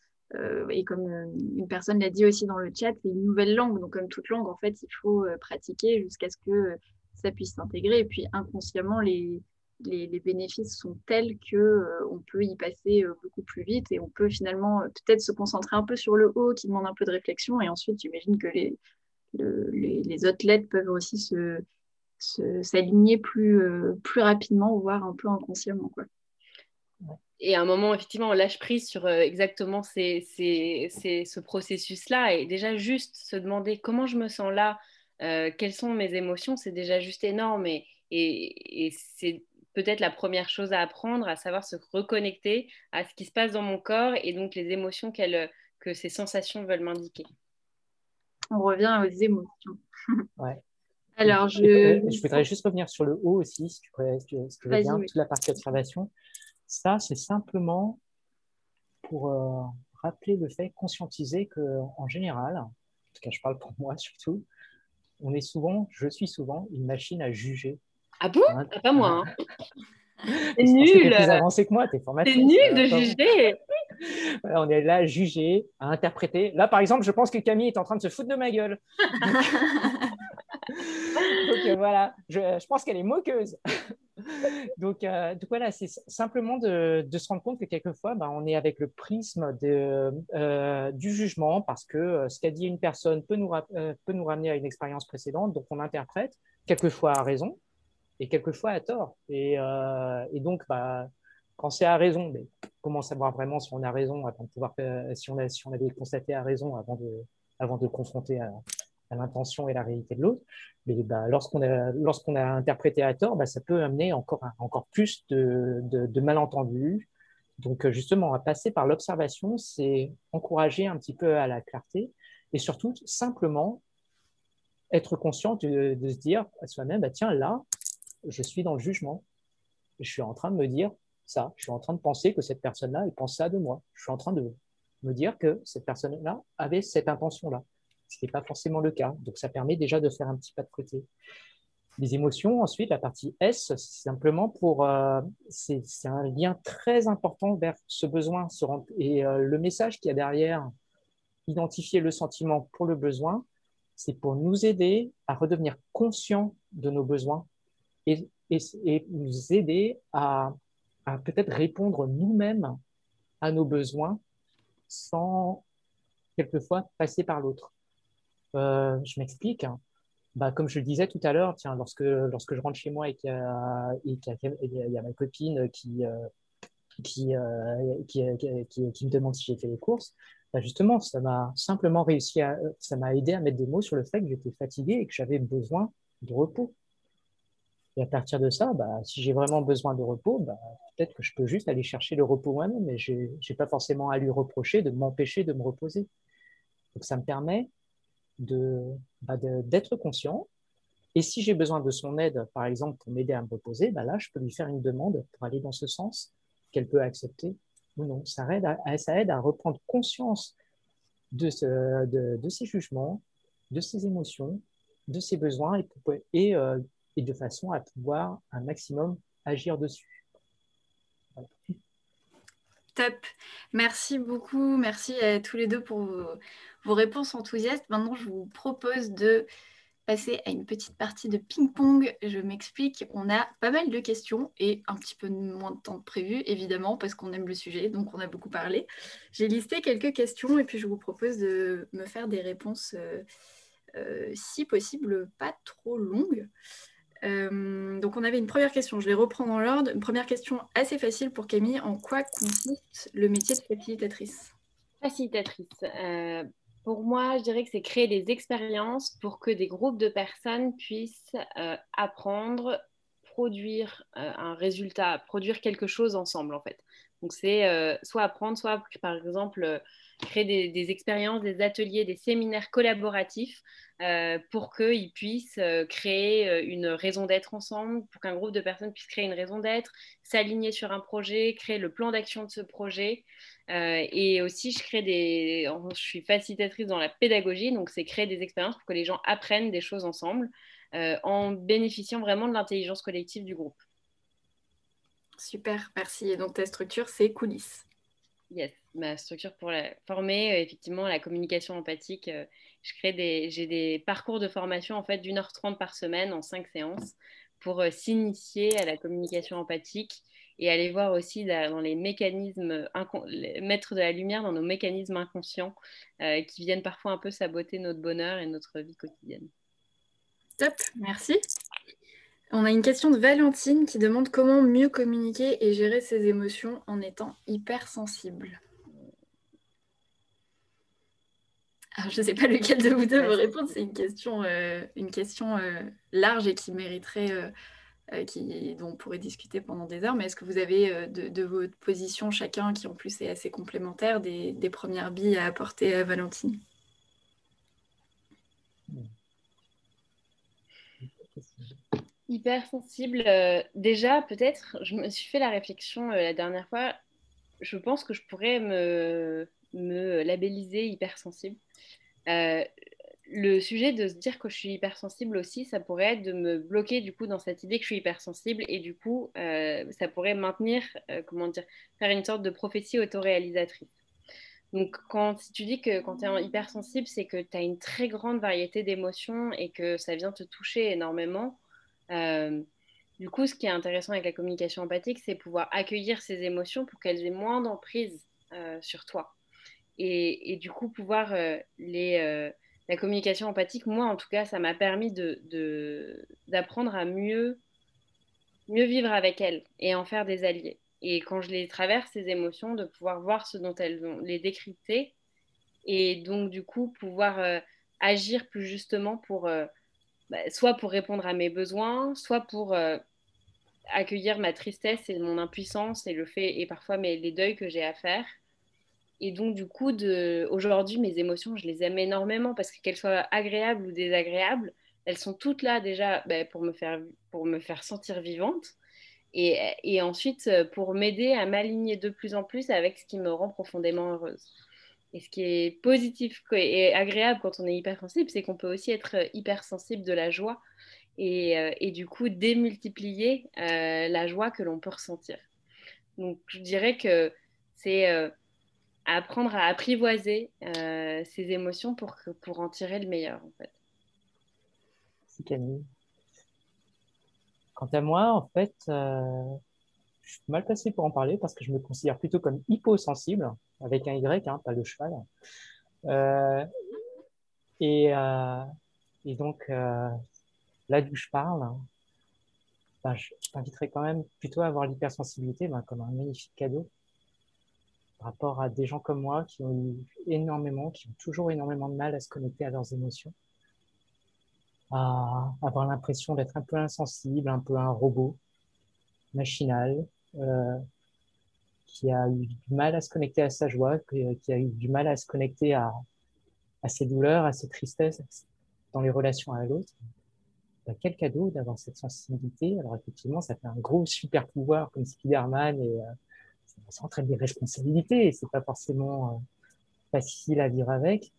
et comme une personne l'a dit aussi dans le chat, c'est une nouvelle langue. Donc, comme toute langue, en fait, il faut pratiquer jusqu'à ce que ça puisse s'intégrer. Et puis, inconsciemment, les, les, bénéfices sont tels que euh, on peut y passer euh, beaucoup plus vite et on peut finalement euh, peut-être se concentrer un peu sur le haut qui demande un peu de réflexion et ensuite j'imagine que les, les, les, autres lettres peuvent aussi se, s'aligner plus, plus rapidement, voire un peu inconsciemment. Quoi. Et à un moment, effectivement, on lâche prise sur exactement ces, ces, ces, ce processus-là. Et déjà, juste se demander comment je me sens là, quelles sont mes émotions, c'est déjà juste énorme. Et, et c'est peut-être la première chose à apprendre, à savoir se reconnecter à ce qui se passe dans mon corps et donc les émotions que ces sensations veulent m'indiquer. On revient aux émotions. Ouais. Alors, je... je voudrais juste revenir sur le haut aussi, si tu, pourrais, si tu veux bien, toute la partie observation. Ça, c'est simplement pour euh, rappeler le fait, conscientiser qu'en général, en tout cas je parle pour moi surtout, on est souvent, je suis souvent une machine à juger ah bon? Ah, Pas moi. Hein. C'est nul. plus avancé que moi, t'es formatrice. C'est nul de juger. on est là à juger, à interpréter. Là, par exemple, je pense que Camille est en train de se foutre de ma gueule. donc euh, voilà, je, pense qu'elle est moqueuse. donc, euh, donc, voilà, c'est simplement de, se rendre compte que quelquefois, ben, on est avec le prisme de, euh, du jugement parce que ce qu'a dit une personne peut nous, peut nous ramener à une expérience précédente, donc on interprète, quelquefois à raison, et quelquefois à tort. Et, euh, et donc, bah, quand c'est à raison, mais comment savoir vraiment si on a raison avant de pouvoir, si on, a, si on avait constaté à raison avant de, avant de confronter à, l'intention et la réalité de l'autre. Mais bah, lorsqu'on a, lorsqu'on a interprété à tort, bah, ça peut amener encore, encore plus de, malentendus. Donc, justement, à passer par l'observation, c'est encourager un petit peu à la clarté et surtout simplement être conscient de, de se dire à soi-même, bah, tiens, là, je suis dans le jugement. Je suis en train de me dire ça. Je suis en train de penser que cette personne-là, elle pense ça de moi. Je suis en train de, me dire que cette personne-là avait cette intention-là, ce n'est pas forcément le cas. Donc ça permet déjà de faire un petit pas de côté. Les émotions, ensuite, la partie S, c'est simplement pour. Euh, c'est un lien très important vers ce besoin. et euh, le message qu'il y a derrière, identifier le sentiment pour le besoin, c'est pour nous aider à redevenir conscients de nos besoins et, nous aider à, peut-être répondre nous-mêmes à nos besoins sans quelquefois passer par l'autre. Euh, je m'explique. Bah, comme je le disais tout à l'heure, tiens, lorsque, lorsque je rentre chez moi et qu'il y, a ma copine qui, euh, euh, qui, qui, qui, me demande si j'ai fait les courses, bah justement, ça m'a simplement réussi à, ça m'a aidé à mettre des mots sur le fait que j'étais fatigué et que j'avais besoin de repos. Et à partir de ça, bah, si j'ai vraiment besoin de repos, bah, peut-être que je peux juste aller chercher le repos moi-même, mais je n'ai pas forcément à lui reprocher de m'empêcher de me reposer. Donc ça me permet bah, d'être conscient. Et si j'ai besoin de son aide, par exemple, pour m'aider à me reposer, bah là, je peux lui faire une demande pour aller dans ce sens qu'elle peut accepter ou non. Ça aide à, ça aide à reprendre conscience de, ce, de, ses jugements, de ses émotions, de ses besoins et, et, euh, et de façon à pouvoir un maximum agir dessus. Top. Merci beaucoup. Merci à tous les deux pour vos, réponses enthousiastes. Maintenant, je vous propose de passer à une petite partie de ping-pong. Je m'explique. On a pas mal de questions et un petit peu moins de temps prévu, évidemment, parce qu'on aime le sujet, donc on a beaucoup parlé. J'ai listé quelques questions et puis je vous propose de me faire des réponses, euh, euh, si possible, pas trop longues. Euh, donc on avait une première question, je vais reprendre dans l'ordre. Une première question assez facile pour Camille. En quoi consiste le métier de facilitatrice? Facilitatrice. Euh, pour moi, je dirais que c'est créer des expériences pour que des groupes de personnes puissent euh, apprendre, produire un résultat, produire quelque chose ensemble en fait. Donc c'est soit apprendre, soit par exemple créer des, expériences, des ateliers, des séminaires collaboratifs euh, pour qu'ils puissent euh, créer euh, une raison d'être ensemble, pour qu'un groupe de personnes puisse créer une raison d'être, s'aligner sur un projet, créer le plan d'action de ce projet. et aussi, je crée des, je suis facilitatrice dans la pédagogie, donc c'est créer des expériences pour que les gens apprennent des choses ensemble en bénéficiant vraiment de l'intelligence collective du groupe. Super, merci. Et donc ta structure, c'est coulisses. Yes, ma structure pour la former, euh, effectivement, la communication empathique. Euh, je crée des, j'ai des parcours de formation en fait d'une heure trente par semaine en cinq séances pour euh, s'initier à la communication empathique et aller voir aussi dans les mécanismes, mettre de la lumière dans nos mécanismes inconscients qui viennent parfois un peu saboter notre bonheur et notre vie quotidienne. Top, merci. On a une question de Valentine qui demande comment mieux communiquer et gérer ses émotions en étant hypersensible. Alors, je ne sais pas lequel de vous deux veut répondre. C'est une question, euh, une question euh, large et qui mériterait, euh, qui, dont on pourrait discuter pendant des heures. Mais est-ce que vous avez de, votre position chacun, qui en plus est assez complémentaire, des, des premières billes à apporter à Valentine? Hypersensible, euh, déjà, peut-être, je me suis fait la réflexion euh, la dernière fois, je pense que je pourrais me, me labelliser hypersensible. Euh, le sujet de se dire que je suis hypersensible aussi, ça pourrait être de me bloquer du coup dans cette idée que je suis hypersensible et du coup, ça pourrait maintenir, comment dire, faire une sorte de prophétie autoréalisatrice. Donc, quand, si tu dis que quand tu es hypersensible, c'est que tu as une très grande variété d'émotions et que ça vient te toucher énormément, euh, du coup, ce qui est intéressant avec la communication empathique, c'est pouvoir accueillir ces émotions pour qu'elles aient moins d'emprise euh, sur toi. Et, du coup, pouvoir euh, la communication empathique, moi en tout cas, ça m'a permis d'apprendre à mieux, mieux vivre avec elles et en faire des alliés. Et quand je les traverse, ces émotions, de pouvoir voir ce dont elles ont, les décrypter et donc du coup pouvoir agir plus justement pour bah, soit pour répondre à mes besoins, soit pour euh, accueillir ma tristesse et mon impuissance et le fait et parfois mes, les deuils que j'ai à faire. Et donc du coup, aujourd'hui, mes émotions, je les aime énormément parce que qu'elles soient agréables ou désagréables, elles sont toutes là déjà bah, pour, me faire, pour me faire sentir vivante. Et, et ensuite, pour m'aider à m'aligner de plus en plus avec ce qui me rend profondément heureuse. Et ce qui est positif et agréable quand on est hypersensible, c'est qu'on peut aussi être hypersensible de la joie et, et du coup démultiplier la joie que l'on peut ressentir. Donc je dirais que c'est apprendre à apprivoiser ces émotions pour, pour en tirer le meilleur en fait. Camille. Quant à moi, en fait, euh, je suis mal placé pour en parler parce que je me considère plutôt comme hyposensible, avec un Y, hein, pas le cheval. Euh, et, euh, et, donc, là d'où je parle, ben, je, t'inviterais quand même plutôt à voir l'hypersensibilité ben, comme un magnifique cadeau par rapport à des gens comme moi qui ont eu énormément, qui ont toujours énormément de mal à se connecter à leurs émotions à avoir l'impression d'être un peu insensible, un peu un robot machinal, euh, qui a eu du mal à se connecter à sa joie, qui a eu du mal à se connecter à, ses douleurs, à ses tristesses dans les relations à l'autre. Bah, quel cadeau d'avoir cette sensibilité. Alors effectivement, ça fait un gros super pouvoir comme Spider-Man et euh, ça entraîne des responsabilités et c'est pas forcément euh, facile à vivre avec.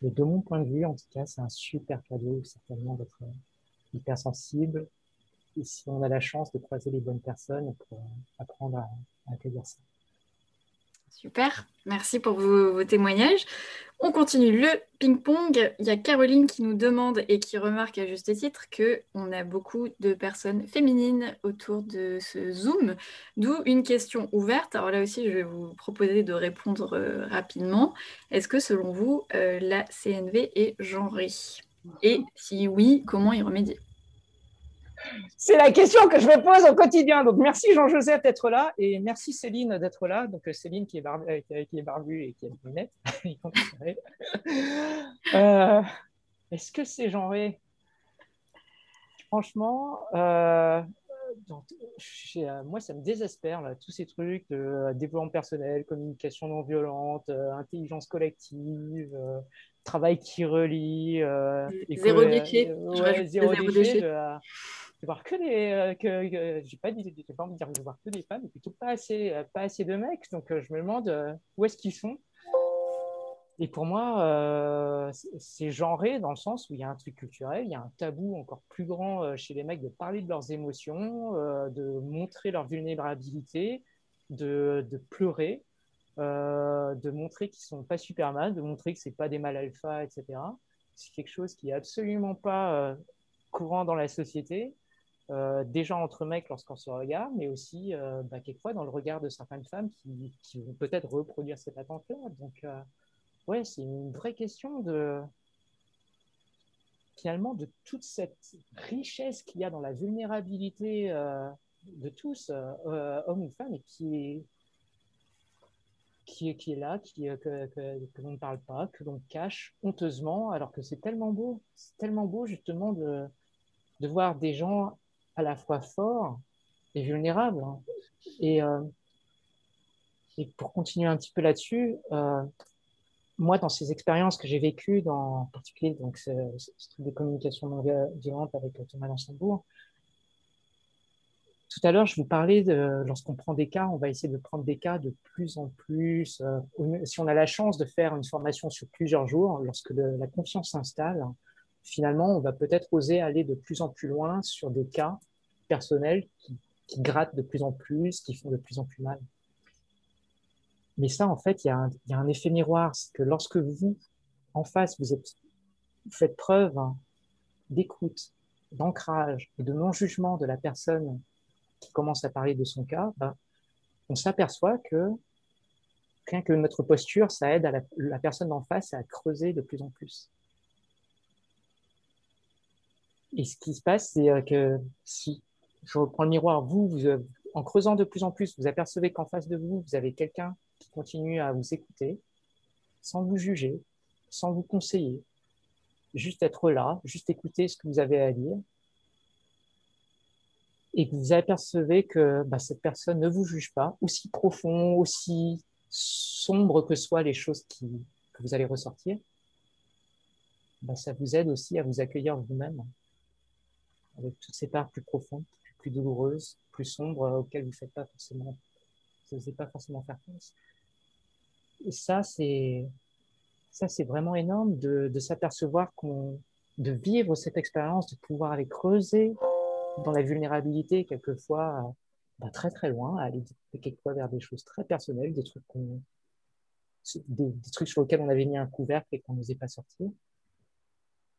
Mais de mon point de vue, en tout cas, c'est un super cadeau, certainement, d'être euh, hypersensible. Et si on a la chance de croiser les bonnes personnes pour apprendre à, ça. Super, merci pour vos, témoignages. On continue le ping-pong. Il y a Caroline qui nous demande et qui remarque à juste titre qu'on a beaucoup de personnes féminines autour de ce Zoom, d'où une question ouverte. Alors là aussi, je vais vous proposer de répondre euh, rapidement. Est-ce que selon vous, euh, la CNV est genrée? Et si oui, comment y remédier? C'est la question que je me pose au quotidien. Donc, merci Jean-Joseph d'être là et merci Céline d'être là. Donc, euh, Céline qui est, barbue, euh, qui est barbue et qui a des lunettes. euh, Est-ce que c'est genré? Franchement, euh, moi, ça me désespère, là, tous ces trucs de développement personnel, communication non violente, intelligence collective, travail qui relie. zéro déchet. Ouais, zéro, déchet de voir que des euh, que, j'ai pas dit pas envie de dire de voir que des femmes mais plutôt pas assez euh, pas assez de mecs. Donc euh, je me demande où est-ce qu'ils sont? Et pour moi c'est genré dans le sens où il y a un truc culturel il y a un tabou encore plus grand chez les mecs de parler de leurs émotions de montrer leur vulnérabilité de, de pleurer de montrer qu'ils sont pas Superman de montrer que c'est pas des mâles alpha etc c'est quelque chose qui est absolument pas courant dans la société euh, déjà entre mecs lorsqu'on se regarde, mais aussi euh, bah, quelquefois dans le regard de certaines femmes qui, vont peut-être reproduire cette attente-là. Donc, euh, ouais, c'est une vraie question de finalement de toute cette richesse qu'il y a dans la vulnérabilité de tous, hommes ou femmes, et qui est qui est, là, qui, que l'on ne parle pas, que l'on cache honteusement, alors que c'est tellement beau, c'est tellement beau justement de, de voir des gens à la fois fort et vulnérable. Hein. Et, euh, et, pour continuer un petit peu là-dessus, euh, moi, dans ces expériences que j'ai vécues, dans, en particulier donc, ce, truc de communication non violente avec Thomas Lansembourg, tout à l'heure, je vous parlais de lorsqu'on prend des cas, on va essayer de prendre des cas de plus en plus. Euh, si on a la chance de faire une formation sur plusieurs jours, lorsque la confiance s'installe, finalement, on va peut-être oser aller de plus en plus loin sur des cas personnels qui, grattent de plus en plus, qui font de plus en plus mal. Mais ça, en fait, il y, a un, effet miroir. C'est que lorsque vous, en face, vous, êtes, faites preuve d'écoute, d'ancrage et de non-jugement de la personne qui commence à parler de son cas, ben, on s'aperçoit que rien que notre posture, ça aide à la, la personne en face à creuser de plus en plus. Et ce qui se passe, c'est euh, que si je reprends le miroir, vous, vous, euh, en creusant de plus en plus, vous apercevez qu'en face de vous, vous avez quelqu'un qui continue à vous écouter, sans vous juger, sans vous conseiller, juste être là, juste écouter ce que vous avez à dire, et vous apercevez que bah, cette personne ne vous juge pas, aussi profond, aussi sombre que soient les choses qui, que vous allez ressortir, bah, ça vous aide aussi à vous accueillir vous-même avec toutes ces parts plus profondes, plus douloureuses, plus sombres, euh, auxquelles vous ne faites pas forcément, vous pas forcément faire face. ça, c'est ça, c'est vraiment énorme de, s'apercevoir qu'on, de vivre cette expérience, de pouvoir aller creuser dans la vulnérabilité, quelquefois bah, très très loin, aller quelquefois vers des choses très personnelles, des trucs qu'on, des, trucs sur lesquels on avait mis un couvercle et qu'on n'osait pas sortir.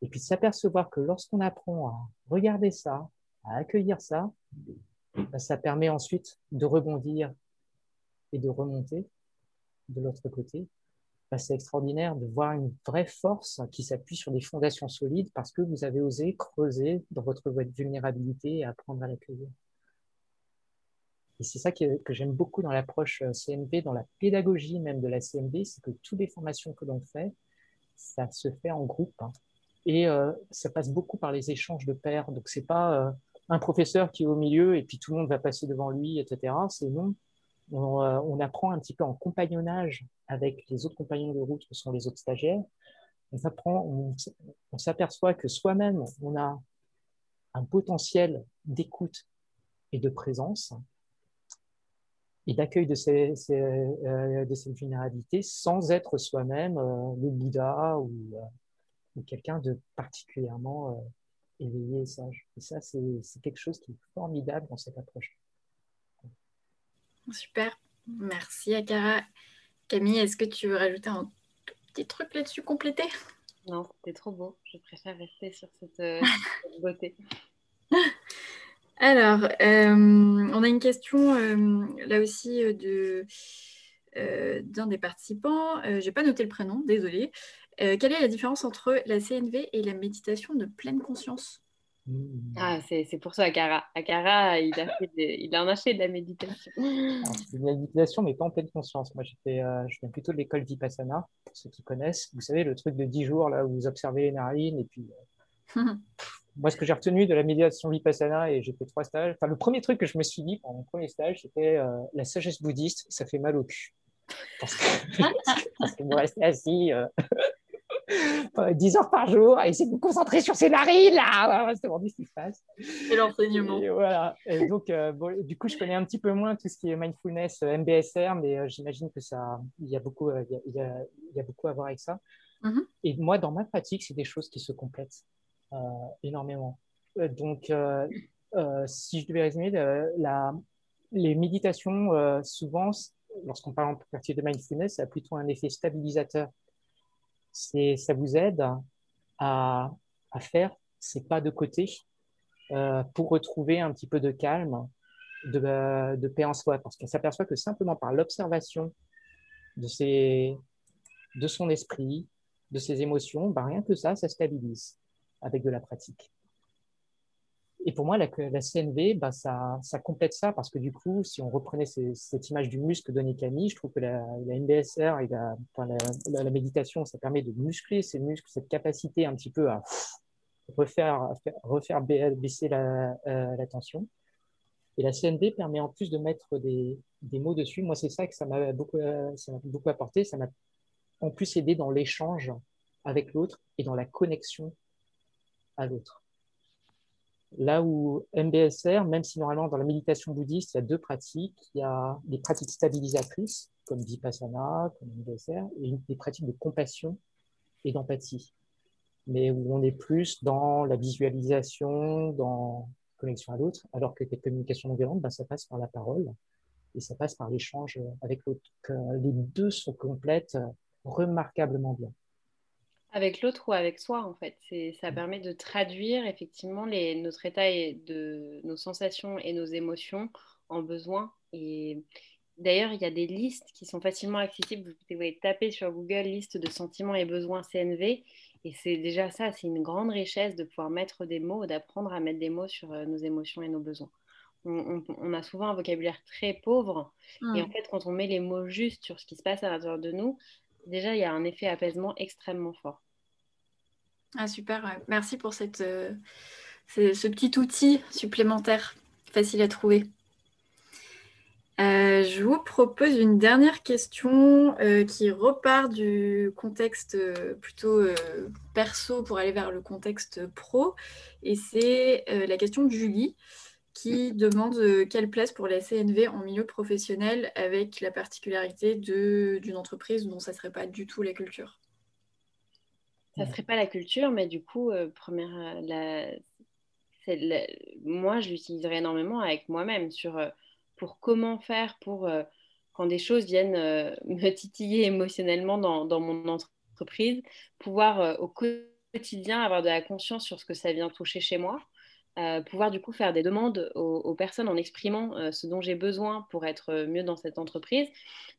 Et puis s'apercevoir que lorsqu'on apprend à regarder ça, à accueillir ça, bah, ça permet ensuite de rebondir et de remonter de l'autre côté. Bah, c'est extraordinaire de voir une vraie force qui s'appuie sur des fondations solides parce que vous avez osé creuser dans votre vulnérabilité et apprendre à l'accueillir. Et c'est ça que, j'aime beaucoup dans l'approche euh, CMB, dans la pédagogie même de la CMB, c'est que toutes les formations que l'on fait, ça se fait en groupe. Hein. Et euh, ça passe beaucoup par les échanges de pairs. Donc, c'est pas euh, un professeur qui est au milieu et puis tout le monde va passer devant lui, etc. C'est non. On, on, apprend un petit peu en compagnonnage avec les autres compagnons de route qui sont les autres stagiaires. On apprend, on, s'aperçoit que soi-même, on a un potentiel d'écoute et de présence et d'accueil de, ces, euh, de cette vulnérabilité sans être soi-même euh, le Bouddha ou, euh, quelqu'un de particulièrement éveillé et sage. Et ça, c'est quelque chose qui est formidable dans cette approche. Super, merci Akara. Camille, est-ce que tu veux rajouter un petit truc là-dessus complété Non, c'était trop beau. Je préfère rester sur cette beauté. Alors, euh, on a une question euh, là aussi euh, d'un des participants. Je n'ai pas noté le prénom, désolé. quelle est la différence entre la CNV et la méditation de pleine conscience ah, c'est pour ça, Akara. Akara, il, a il en a fait de la méditation. C'est de la méditation, mais pas en pleine conscience. Moi, j'étais, je viens plutôt de l'école Vipassana, pour ceux qui connaissent. Vous savez, le truc de 10 jours, là, où vous observez les narines, et puis moi, ce que j'ai retenu de la médiation vipassana, et j'ai fait trois stages, enfin, le premier truc que je me suis dit pendant mon premier stage, c'était euh, la sagesse bouddhiste, ça fait mal au cul. Parce que, parce que vous restez assis euh, 10 heures par jour et essayer de vous concentrer sur ces narines, là, c'est ce qui se passe. Et l'enseignement. voilà. Et donc, euh, bon, du coup, je connais un petit peu moins tout ce qui est mindfulness, euh, MBSR, mais j'imagine que ça, il y a beaucoup, il y a, il y a beaucoup à voir avec ça. Mm-hmm. Et moi, dans ma pratique, c'est des choses qui se complètent. Euh, énormément. Euh, donc, euh, si je devais résumer, la, les méditations, souvent, lorsqu'on parle en partie de mindfulness, ça a plutôt un effet stabilisateur. C'est, ça vous aide à, à, faire ces pas de côté pour retrouver un petit peu de calme, de, de paix en soi, parce qu'on s'aperçoit que simplement par l'observation de, ses, de son esprit, de ses émotions, bah, rien que ça, ça stabilise avec de la pratique. Et pour moi, la, la CNV, bah, ça, ça, complète ça parce que du coup, si on reprenait cette image du muscle de Camille, je trouve que la, la NBSR et la, la, méditation, ça permet de muscler ces muscles, cette capacité un petit peu à refaire, refaire baisser la, euh, tension. Et la CNV permet en plus de mettre des, des mots dessus. Moi, c'est ça que ça m'a beaucoup, beaucoup apporté. Ça m'a en plus aidé dans l'échange avec l'autre et dans la connexion à l'autre. Là où MBSR, même si normalement dans la méditation bouddhiste, il y a deux pratiques, il y a des pratiques stabilisatrices, comme Vipassana, comme MBSR, et des pratiques de compassion et d'empathie, mais où on est plus dans la visualisation, dans la connexion à l'autre, alors que les communications non violentes, ben, ça passe par la parole et ça passe par l'échange avec l'autre. Les deux sont complètes remarquablement bien. Avec l'autre ou avec soi, en fait. Ça mm. permet de traduire effectivement les, notre état et de nos sensations et nos émotions en besoins. Et d'ailleurs, il y a des listes qui sont facilement accessibles. Vous pouvez taper sur Google liste de sentiments et besoins CNV. Et c'est déjà ça, c'est une grande richesse de pouvoir mettre des mots, d'apprendre à mettre des mots sur euh, nos émotions et nos besoins. On, a souvent un vocabulaire très pauvre. Et en mm. fait, quand on met les mots justes sur ce qui se passe à l'intérieur de nous, déjà, il y a un effet apaisement extrêmement fort. Ah, super, merci pour cette, euh, ce, petit outil supplémentaire, facile à trouver. Euh, je vous propose une dernière question euh, qui repart du contexte plutôt perso pour aller vers le contexte pro. Et c'est la question de Julie qui demande euh, quelle place pour la CNV en milieu professionnel avec la particularité d'une entreprise dont ça ne serait pas du tout la culture. Ça ne serait pas la culture, mais du coup, euh, première, la, moi, je l'utiliserai énormément avec moi-même sur euh, pour comment faire pour quand des choses viennent me titiller émotionnellement dans, dans mon entreprise, pouvoir au quotidien avoir de la conscience sur ce que ça vient toucher chez moi euh, pouvoir du coup faire des demandes aux, personnes en exprimant euh, ce dont j'ai besoin pour être mieux dans cette entreprise.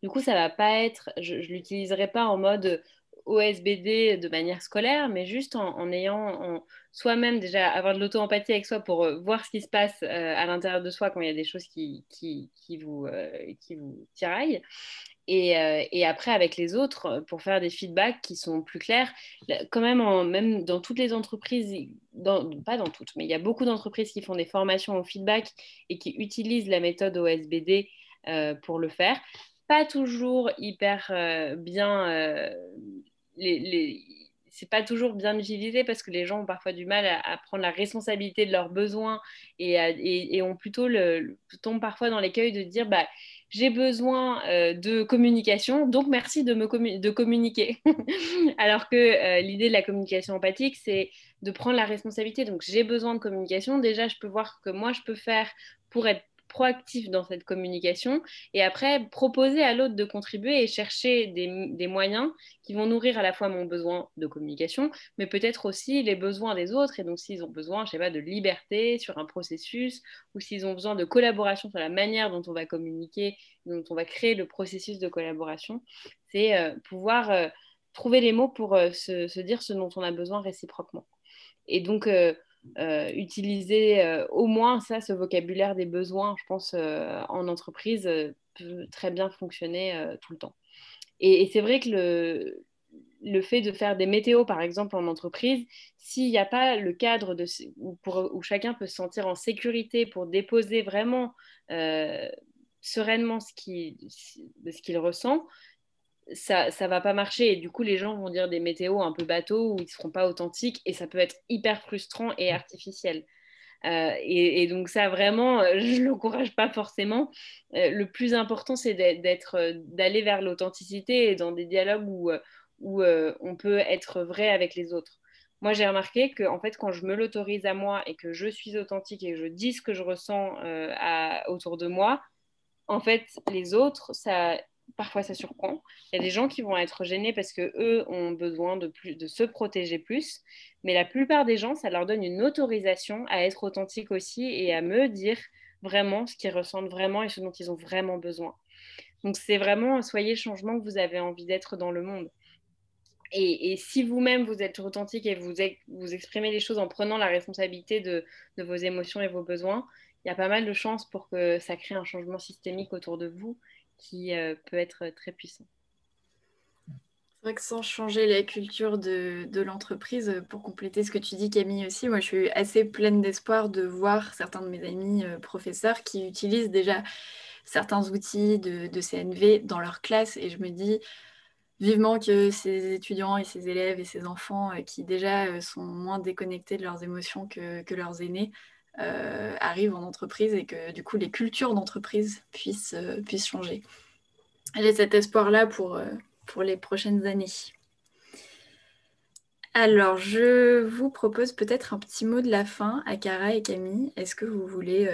Du coup, ça va pas être, je, ne l'utiliserai pas en mode OSBD de manière scolaire, mais juste en, ayant soi-même déjà avoir de l'auto-empathie avec soi pour euh, voir ce qui se passe à l'intérieur de soi quand il y a des choses qui, qui vous, qui vous tiraillent. Euh, et, après, avec les autres, euh, pour faire des feedbacks qui sont plus clairs, quand même, en, même dans toutes les entreprises, pas dans toutes, mais il y a beaucoup d'entreprises qui font des formations au feedback et qui utilisent la méthode OSBD euh, pour le faire. Pas toujours hyper bien. les, les c'est pas toujours bien utilisé parce que les gens ont parfois du mal à, prendre la responsabilité de leurs besoins et, ont plutôt tombent parfois dans l'écueil de dire bah j'ai besoin euh, de communication, donc merci de me de communiquer. Alors que euh, l'idée de la communication empathique, c'est de prendre la responsabilité. Donc j'ai besoin de communication. Déjà, je peux voir que moi, je peux faire pour être proactif dans cette communication et après proposer à l'autre de contribuer et chercher des, moyens qui vont nourrir à la fois mon besoin de communication, mais peut-être aussi les besoins des autres. Et donc, s'ils ont besoin, je sais pas, de liberté sur un processus ou s'ils ont besoin de collaboration sur la manière dont on va communiquer, dont on va créer le processus de collaboration, c'est euh, pouvoir euh, trouver les mots pour euh, se, se, dire ce dont on a besoin réciproquement. Et donc, euh, utiliser euh, au moins ça, ce vocabulaire des besoins, je pense, euh, en entreprise peut très bien fonctionner tout le temps. Et, c'est vrai que le, le, fait de faire des météos, par exemple, en entreprise, s'il n'y a pas le cadre de, où, où, chacun peut se sentir en sécurité pour déposer vraiment sereinement ce qu'il ressent, ça ça va pas marcher et du coup les gens vont dire des météos un peu bateaux où ils seront pas authentiques et ça peut être hyper frustrant et artificiel. Euh, et, donc ça vraiment, euh, je l'encourage pas forcément. Euh, le plus important c'est d'être, d'aller vers l'authenticité et dans des dialogues où, où on peut être vrai avec les autres. Moi j'ai remarqué que en fait quand je me l'autorise à moi et que je suis authentique et que je dis ce que je ressens à, autour de moi, en fait les autres ça parfois ça surprend. Il y a des gens qui vont être gênés parce que eux ont besoin de, plus, de se protéger plus, mais la plupart des gens, ça leur donne une autorisation à être authentique aussi et à me dire vraiment ce qu'ils ressentent vraiment et ce dont ils ont vraiment besoin. Donc c'est vraiment soyez le changement que vous avez envie d'être dans le monde. Et, si vous-même vous êtes authentique et vous, vous exprimez les choses en prenant la responsabilité de, de vos émotions et vos besoins, il y a pas mal de chances pour que ça crée un changement systémique autour de vous qui euh, peut être très puissant. C'est vrai que sans changer la culture de, l'entreprise, pour compléter ce que tu dis Camille aussi, moi je suis assez pleine d'espoir de voir certains de mes amis euh, professeurs qui utilisent déjà certains outils de, CNV dans leur classe et je me dis vivement que ces étudiants et ces élèves et ces enfants euh, qui déjà sont moins déconnectés de leurs émotions que leurs aînés euh, arrivent en entreprise et que du coup les cultures d'entreprise puissent, euh, changer. J'ai cet espoir-là pour, euh, pour les prochaines années. Alors, je vous propose peut-être un petit mot de la fin à Cara et Camille. Est-ce que vous voulez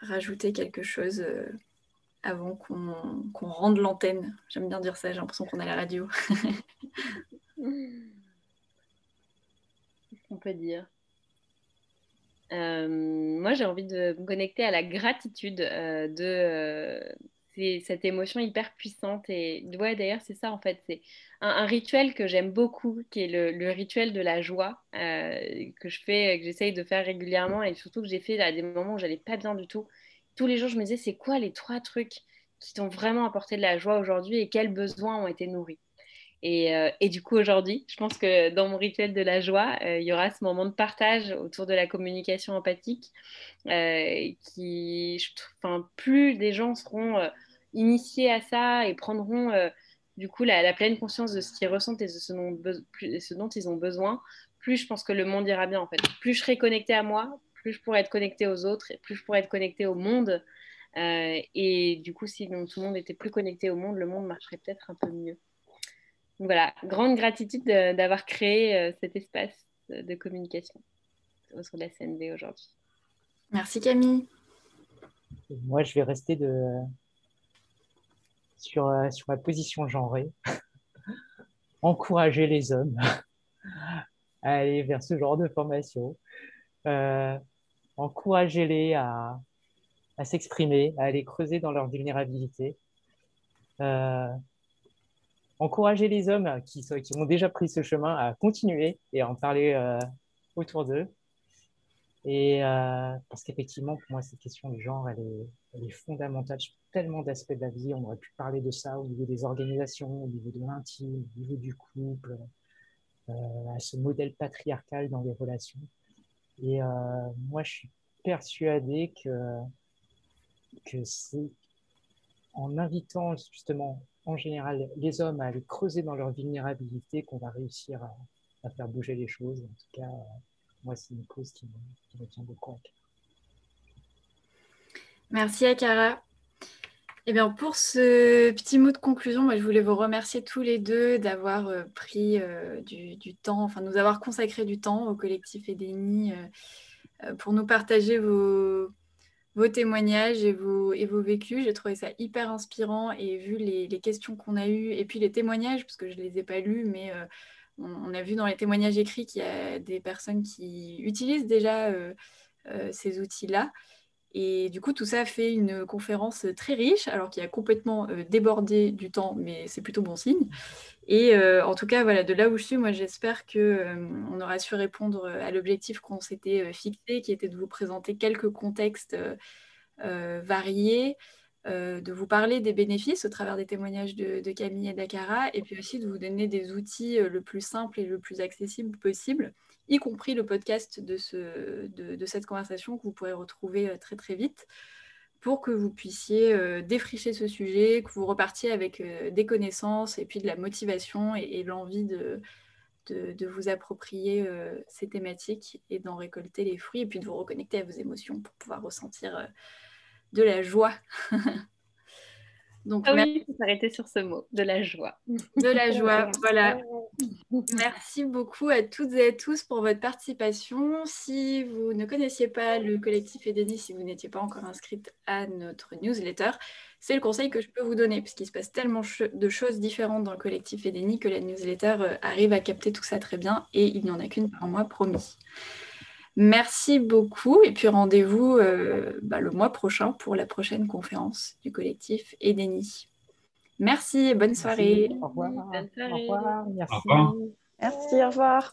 rajouter quelque chose avant qu'on rende l'antenne? J'aime bien dire ça, j'ai l'impression qu'on a la radio. On peut dire euh, moi, j'ai envie de me connecter à la gratitude euh, de euh, cette émotion hyper puissante. Et ouais, d'ailleurs, c'est ça en fait. C'est un, rituel que j'aime beaucoup, qui est le, rituel de la joie, que je fais, que j'essaye de faire régulièrement et surtout que j'ai fait à des moments où j'allais pas bien du tout. Tous les jours, je me disais, c'est quoi les trois trucs qui t'ont vraiment apporté de la joie aujourd'hui et quels besoins ont été nourris? Euh, et, du coup, aujourd'hui, je pense que dans mon rituel de la joie, euh, il y aura ce moment de partage autour de la communication empathique euh, qui, enfin, plus des gens seront initiés à ça et prendront du coup la, pleine conscience de ce qu'ils ressentent et de ce dont, ils ont besoin, plus je pense que le monde ira bien en fait. Plus je serai connectée à moi, plus je pourrais être connectée aux autres, et plus je pourrais être connectée au monde. Et du coup, si tout le monde était plus connecté au monde, le monde marcherait peut-être un peu mieux. Voilà, grande gratitude d'avoir créé euh, cet espace de communication sur la CNV aujourd'hui. Merci Camille. Moi, je vais rester de... sur, euh, sur ma position genrée. Encourager les hommes à aller vers ce genre de formation. Euh, Encourager-les à, à s'exprimer, à aller creuser dans leur vulnérabilité. Euh, encourager les hommes qui, qui ont déjà pris ce chemin à continuer et à en parler euh, autour d'eux. Et euh, parce qu'effectivement, pour moi, cette question du genre, elle est, elle est fondamentale sur tellement d'aspects de la vie. On aurait pu parler de ça au niveau des organisations, au niveau de l'intime, au niveau du couple, euh, à ce modèle patriarcal dans les relations. Et euh, moi, je suis persuadé que, que c'est en invitant justement en général les hommes à aller creuser dans leur vulnérabilité qu'on va réussir à, faire bouger les choses. En tout cas, moi, c'est une cause qui me, tient beaucoup à cœur. Merci Akara. Eh bien, pour ce petit mot de conclusion, moi, je voulais vous remercier tous les deux d'avoir euh, pris euh, du, temps, enfin, nous avoir consacré du temps au collectif Edeni euh, pour nous partager vos, vos témoignages et vos, et vos vécus. J'ai trouvé ça hyper inspirant et vu les, questions qu'on a eues et puis les témoignages, parce que je ne les ai pas lus, mais on, on, a vu dans les témoignages écrits qu'il y a des personnes qui utilisent déjà ces outils-là. Et du coup, tout ça fait une conférence très riche, alors qu'il a complètement euh, débordé du temps, mais c'est plutôt bon signe. Et euh, en tout cas, voilà, de là où je suis, moi, j'espère qu'on euh, aura su répondre à l'objectif qu'on s'était euh, fixé, qui était de vous présenter quelques contextes euh, variés, de vous parler des bénéfices au travers des témoignages de, de Camille et d'Akara, et puis aussi de vous donner des outils le plus simples et le plus accessible possible y compris le podcast de, ce, de, de, cette conversation que vous pourrez retrouver euh, très très vite pour que vous puissiez euh, défricher ce sujet, que vous repartiez avec euh, des connaissances et puis de la motivation et, l'envie de, vous approprier ces thématiques et d'en récolter les fruits et puis de vous reconnecter à vos émotions pour pouvoir ressentir de la joie Donc, ah oui, il faut s'arrêter sur ce mot, de la joie. De la joie, voilà. Merci beaucoup à toutes et à tous pour votre participation. Si vous ne connaissiez pas le collectif Edeni, si vous n'étiez pas encore inscrite à notre newsletter, c'est le conseil que je peux vous donner, puisqu'il se passe tellement de choses différentes dans le collectif Edeni que la newsletter euh, arrive à capter tout ça très bien et il n'y en a qu'une par mois, promis. Merci beaucoup et puis rendez-vous euh, bah, le mois prochain pour la prochaine conférence du collectif Edeni. Merci et bonne soirée. Merci. Au revoir. Bonne soirée. Au revoir. Merci. Au revoir. Merci, au revoir.